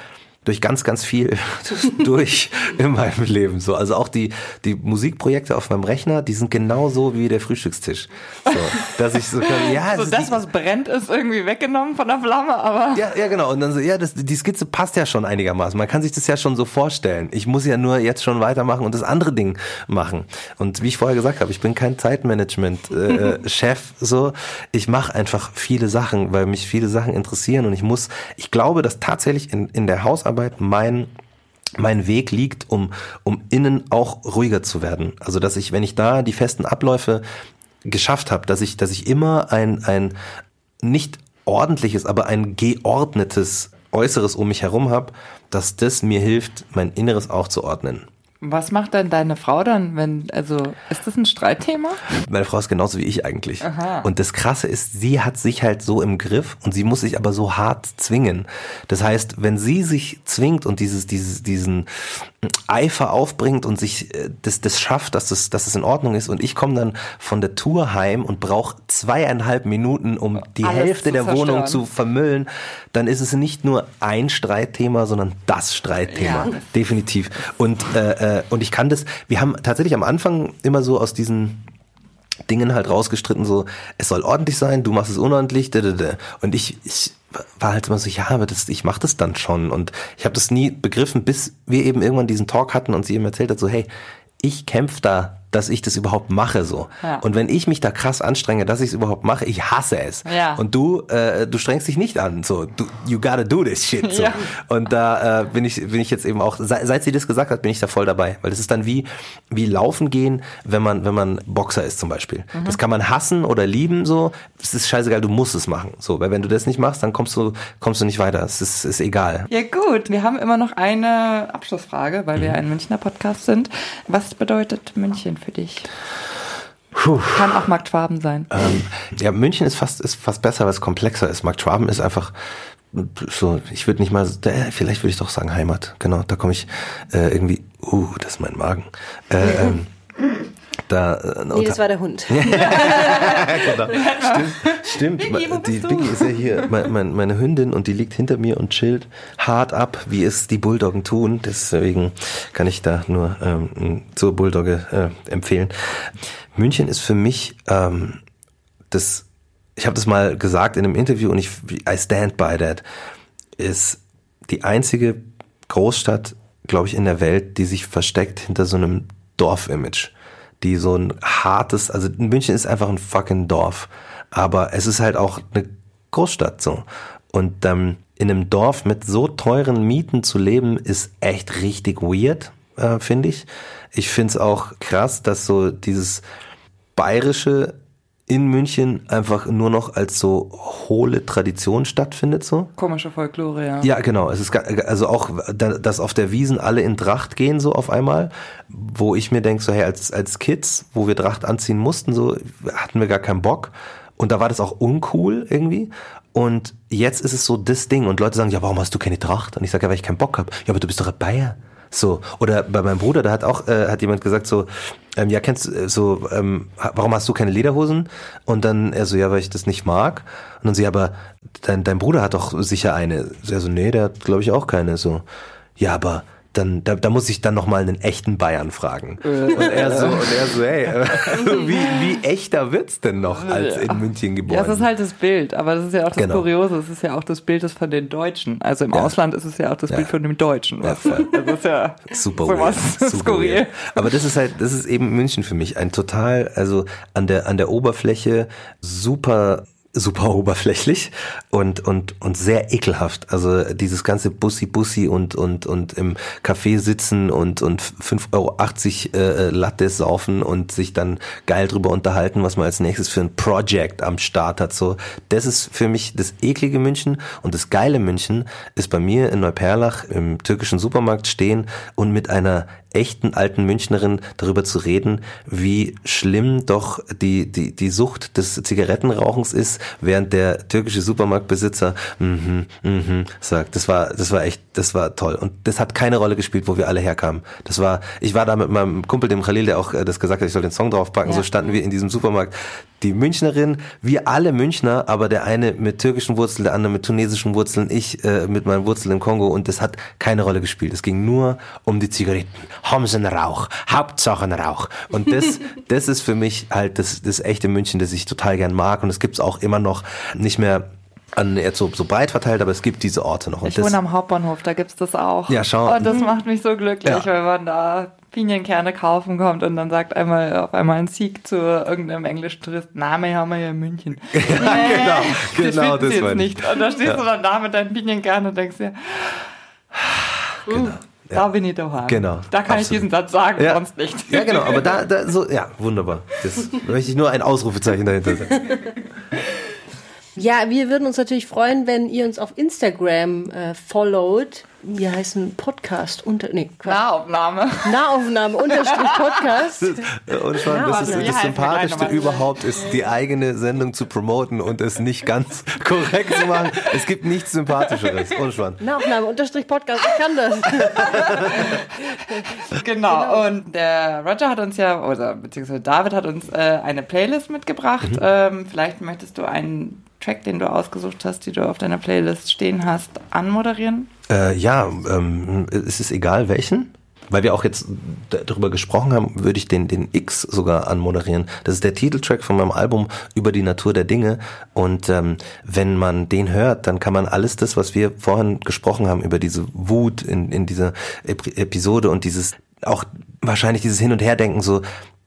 [SPEAKER 4] durch ganz, ganz viel [laughs] durch in meinem Leben. So, also auch die, die Musikprojekte auf meinem Rechner, die sind genauso wie der Frühstückstisch. So, dass ich so kann,
[SPEAKER 3] ja, [laughs] so das, die, was brennt, ist irgendwie weggenommen von der Flamme, aber.
[SPEAKER 4] Ja, ja, genau. Und dann so, ja, das, die Skizze passt ja schon einigermaßen. Man kann sich das ja schon so vorstellen. Ich muss ja nur jetzt schon weitermachen und das andere Ding machen. Und wie ich vorher gesagt habe, ich bin kein Zeitmanagement-Chef, äh, [laughs] so. Ich mache einfach viele Sachen, weil mich viele Sachen interessieren und ich muss, ich glaube, dass tatsächlich in, in der Hausarbeit Arbeit mein mein Weg liegt, um, um innen auch ruhiger zu werden. Also dass ich, wenn ich da die festen Abläufe geschafft habe, dass ich, dass ich immer ein, ein nicht ordentliches, aber ein geordnetes Äußeres um mich herum habe, dass das mir hilft, mein Inneres auch zu ordnen.
[SPEAKER 3] Was macht denn deine Frau dann, wenn, also, ist das ein Streitthema?
[SPEAKER 4] Meine Frau ist genauso wie ich eigentlich. Aha. Und das Krasse ist, sie hat sich halt so im Griff und sie muss sich aber so hart zwingen. Das heißt, wenn sie sich zwingt und dieses, dieses, diesen Eifer aufbringt und sich äh, das, das schafft, dass es, dass es in Ordnung ist und ich komme dann von der Tour heim und brauche zweieinhalb Minuten, um die Alles Hälfte der zerstören. Wohnung zu vermüllen, dann ist es nicht nur ein Streitthema, sondern das Streitthema. Ja. Definitiv. Und äh, äh, und ich kann das, wir haben tatsächlich am Anfang immer so aus diesen Dingen halt rausgestritten, so, es soll ordentlich sein, du machst es unordentlich, und ich, ich war halt immer so, ja, aber das, ich mach das dann schon. Und ich habe das nie begriffen, bis wir eben irgendwann diesen Talk hatten und sie ihm erzählt hat, so, hey, ich kämpfe da dass ich das überhaupt mache so. Ja. Und wenn ich mich da krass anstrenge, dass ich es überhaupt mache, ich hasse es. Ja. Und du, äh, du strengst dich nicht an. So, du, you gotta do this shit. So. Ja. Und da äh, bin ich, bin ich jetzt eben auch. Seit, seit sie das gesagt hat, bin ich da voll dabei, weil das ist dann wie wie laufen gehen, wenn man wenn man Boxer ist zum Beispiel. Mhm. Das kann man hassen oder lieben so. Es ist scheißegal, du musst es machen. So, weil wenn du das nicht machst, dann kommst du kommst du nicht weiter. Es ist, ist egal.
[SPEAKER 3] Ja gut, wir haben immer noch eine Abschlussfrage, weil mhm. wir ein Münchner Podcast sind. Was bedeutet München für dich? Puh. Kann auch Markt Schwaben sein.
[SPEAKER 4] Ähm, ja, München ist fast, ist fast besser, weil es komplexer ist. Markt Schwaben ist einfach so, ich würde nicht mal, äh, vielleicht würde ich doch sagen Heimat. Genau, da komme ich äh, irgendwie, uh, das ist mein Magen. Äh, ähm,
[SPEAKER 2] da, äh, nee, das war der Hund. [laughs]
[SPEAKER 4] genau. Stimmt, stimmt. Biggie, die Biggie ist ja hier mein, mein, meine Hündin und die liegt hinter mir und chillt hart ab, wie es die Bulldoggen tun. Deswegen kann ich da nur ähm, zur Bulldogge äh, empfehlen. München ist für mich ähm, das ich habe das mal gesagt in einem Interview und ich, I stand by that, ist die einzige Großstadt, glaube ich, in der Welt, die sich versteckt hinter so einem Dorfimage. Die so ein hartes, also München ist einfach ein fucking Dorf. Aber es ist halt auch eine Großstadt so. Und ähm, in einem Dorf mit so teuren Mieten zu leben, ist echt richtig weird, äh, finde ich. Ich finde es auch krass, dass so dieses bayerische in München einfach nur noch als so hohle Tradition stattfindet so.
[SPEAKER 3] Komische Folklore, ja.
[SPEAKER 4] Ja, genau. Es ist also auch, dass auf der Wiesen alle in Tracht gehen so auf einmal, wo ich mir denke so, hey, als als Kids, wo wir Tracht anziehen mussten, so hatten wir gar keinen Bock und da war das auch uncool irgendwie. Und jetzt ist es so das Ding und Leute sagen, ja, warum hast du keine Tracht? Und ich sage, ja, weil ich keinen Bock habe. Ja, aber du bist doch ein Bayer. So. Oder bei meinem Bruder, da hat auch, äh, hat jemand gesagt so, ähm, ja, kennst du, äh, so, ähm, warum hast du keine Lederhosen? Und dann er so, ja, weil ich das nicht mag. Und dann sie, aber dein, dein Bruder hat doch sicher eine. Er so, nee, der hat, glaube ich, auch keine. So, ja, aber dann, da, da muss ich dann nochmal einen echten Bayern fragen. Äh. Und er so, und er so, hey, [laughs] wie, wie echter wird's denn noch als in München geboren?
[SPEAKER 3] Ja, das ist halt das Bild, aber das ist ja auch das genau. Kuriose, es ist ja auch das Bild von den Deutschen. Also im ja. Ausland ist es ja auch das ja. Bild von dem Deutschen.
[SPEAKER 4] Ja, voll. [laughs]
[SPEAKER 3] Das ist ja
[SPEAKER 4] super so weird. Super skurril. Weird. Aber das ist halt, das ist eben München für mich. Ein total, also an der, an der Oberfläche super super oberflächlich und und und sehr ekelhaft. Also dieses ganze Bussi Bussi und und und im Café sitzen und und 5,80 Euro äh, Latte saufen und sich dann geil drüber unterhalten, was man als nächstes für ein Project am Start hat. So, das ist für mich das eklige München und das geile München ist bei mir in Neuperlach im türkischen Supermarkt stehen und mit einer echten alten Münchnerin darüber zu reden, wie schlimm doch die, die, die Sucht des Zigarettenrauchens ist, während der türkische Supermarktbesitzer mhm, mhm, sagt. Das war, das war echt, das war toll. Und das hat keine Rolle gespielt, wo wir alle herkamen. Das war, ich war da mit meinem Kumpel, dem Khalil, der auch äh, das gesagt hat, ich soll den Song draufpacken. Ja. So standen wir in diesem Supermarkt die Münchnerin, wir alle Münchner, aber der eine mit türkischen Wurzeln, der andere mit tunesischen Wurzeln, ich äh, mit meinen Wurzeln im Kongo und das hat keine Rolle gespielt. Es ging nur um die Zigaretten. Hamsen Rauch, Hauptsachen Rauch. Und das, [laughs] das ist für mich halt das, das echte München, das ich total gern mag und es gibt's auch immer noch nicht mehr an jetzt so, so breit verteilt, aber es gibt diese Orte noch.
[SPEAKER 3] Und ich wohne am Hauptbahnhof, da gibt's das auch.
[SPEAKER 4] Ja, schau.
[SPEAKER 3] Und das macht mich so glücklich, ja. weil man da Pinienkerne kaufen kommt und dann sagt einmal auf einmal ein Sieg zu irgendeinem englischen Tourist, Name haben wir ja in München. [laughs] ja,
[SPEAKER 4] genau, genau
[SPEAKER 3] das, das jetzt nicht. Und da stehst ja. du dann da mit deinen Pinienkerne und denkst dir, genau. Ja. Da bin ich daheim.
[SPEAKER 4] Genau.
[SPEAKER 3] Da kann absolut. ich diesen Satz sagen, ja. sonst nicht.
[SPEAKER 4] Ja, genau, aber da, da so, ja, wunderbar. Das möchte ich nur ein Ausrufezeichen dahinter setzen.
[SPEAKER 2] Ja, wir würden uns natürlich freuen, wenn ihr uns auf Instagram äh, followt wie heißt ein Podcast unter nee,
[SPEAKER 3] Nahaufnahme.
[SPEAKER 2] Nahaufnahme unterstrich Podcast.
[SPEAKER 4] Das, und schon, das ist das Sympathischste überhaupt, ist die eigene Sendung zu promoten und es nicht ganz [laughs] korrekt zu machen. Es gibt nichts Sympathischeres. Und schon.
[SPEAKER 2] Nahaufnahme unterstrich Podcast, ich kann das. [laughs]
[SPEAKER 3] genau. genau. Und der Roger hat uns ja, oder beziehungsweise David hat uns äh, eine Playlist mitgebracht. Mhm. Ähm, vielleicht möchtest du einen Track, den du ausgesucht hast, die du auf deiner Playlist stehen hast, anmoderieren?
[SPEAKER 4] Äh, ja, ähm, es ist egal welchen. Weil wir auch jetzt darüber gesprochen haben, würde ich den, den X sogar anmoderieren. Das ist der Titeltrack von meinem Album über die Natur der Dinge. Und ähm, wenn man den hört, dann kann man alles das, was wir vorhin gesprochen haben, über diese Wut in, in dieser Episode und dieses, auch wahrscheinlich dieses Hin- und Herdenken, so,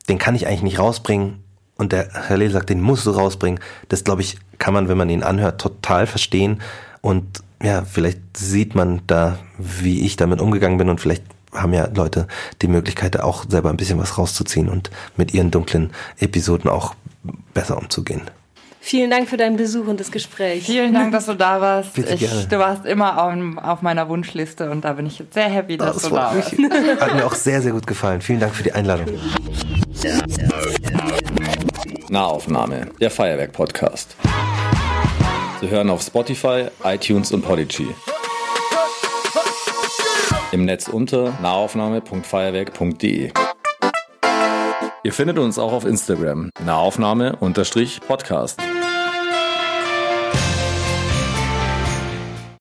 [SPEAKER 4] den kann ich eigentlich nicht rausbringen. Und der Herr Lehl sagt, den musst du rausbringen. Das, glaube ich, kann man, wenn man ihn anhört, total verstehen. Und ja, vielleicht sieht man da, wie ich damit umgegangen bin und vielleicht haben ja Leute die Möglichkeit, auch selber ein bisschen was rauszuziehen und mit ihren dunklen Episoden auch besser umzugehen.
[SPEAKER 2] Vielen Dank für deinen Besuch und das Gespräch.
[SPEAKER 3] Vielen Dank, dass du da warst.
[SPEAKER 4] Bitte
[SPEAKER 3] ich,
[SPEAKER 4] gerne.
[SPEAKER 3] Du warst immer auf, auf, meiner Wunschliste und da bin ich sehr happy, dass das du da warst.
[SPEAKER 4] Hat mir auch sehr, sehr gut gefallen. Vielen Dank für die Einladung.
[SPEAKER 1] Nahaufnahme, der Feuerwerk-Podcast. Sie hören auf Spotify, iTunes und Podigy. Im Netz unter nahaufnahme.feuerwerk.de. Ihr findet uns auch auf Instagram, nahaufnahme-podcast.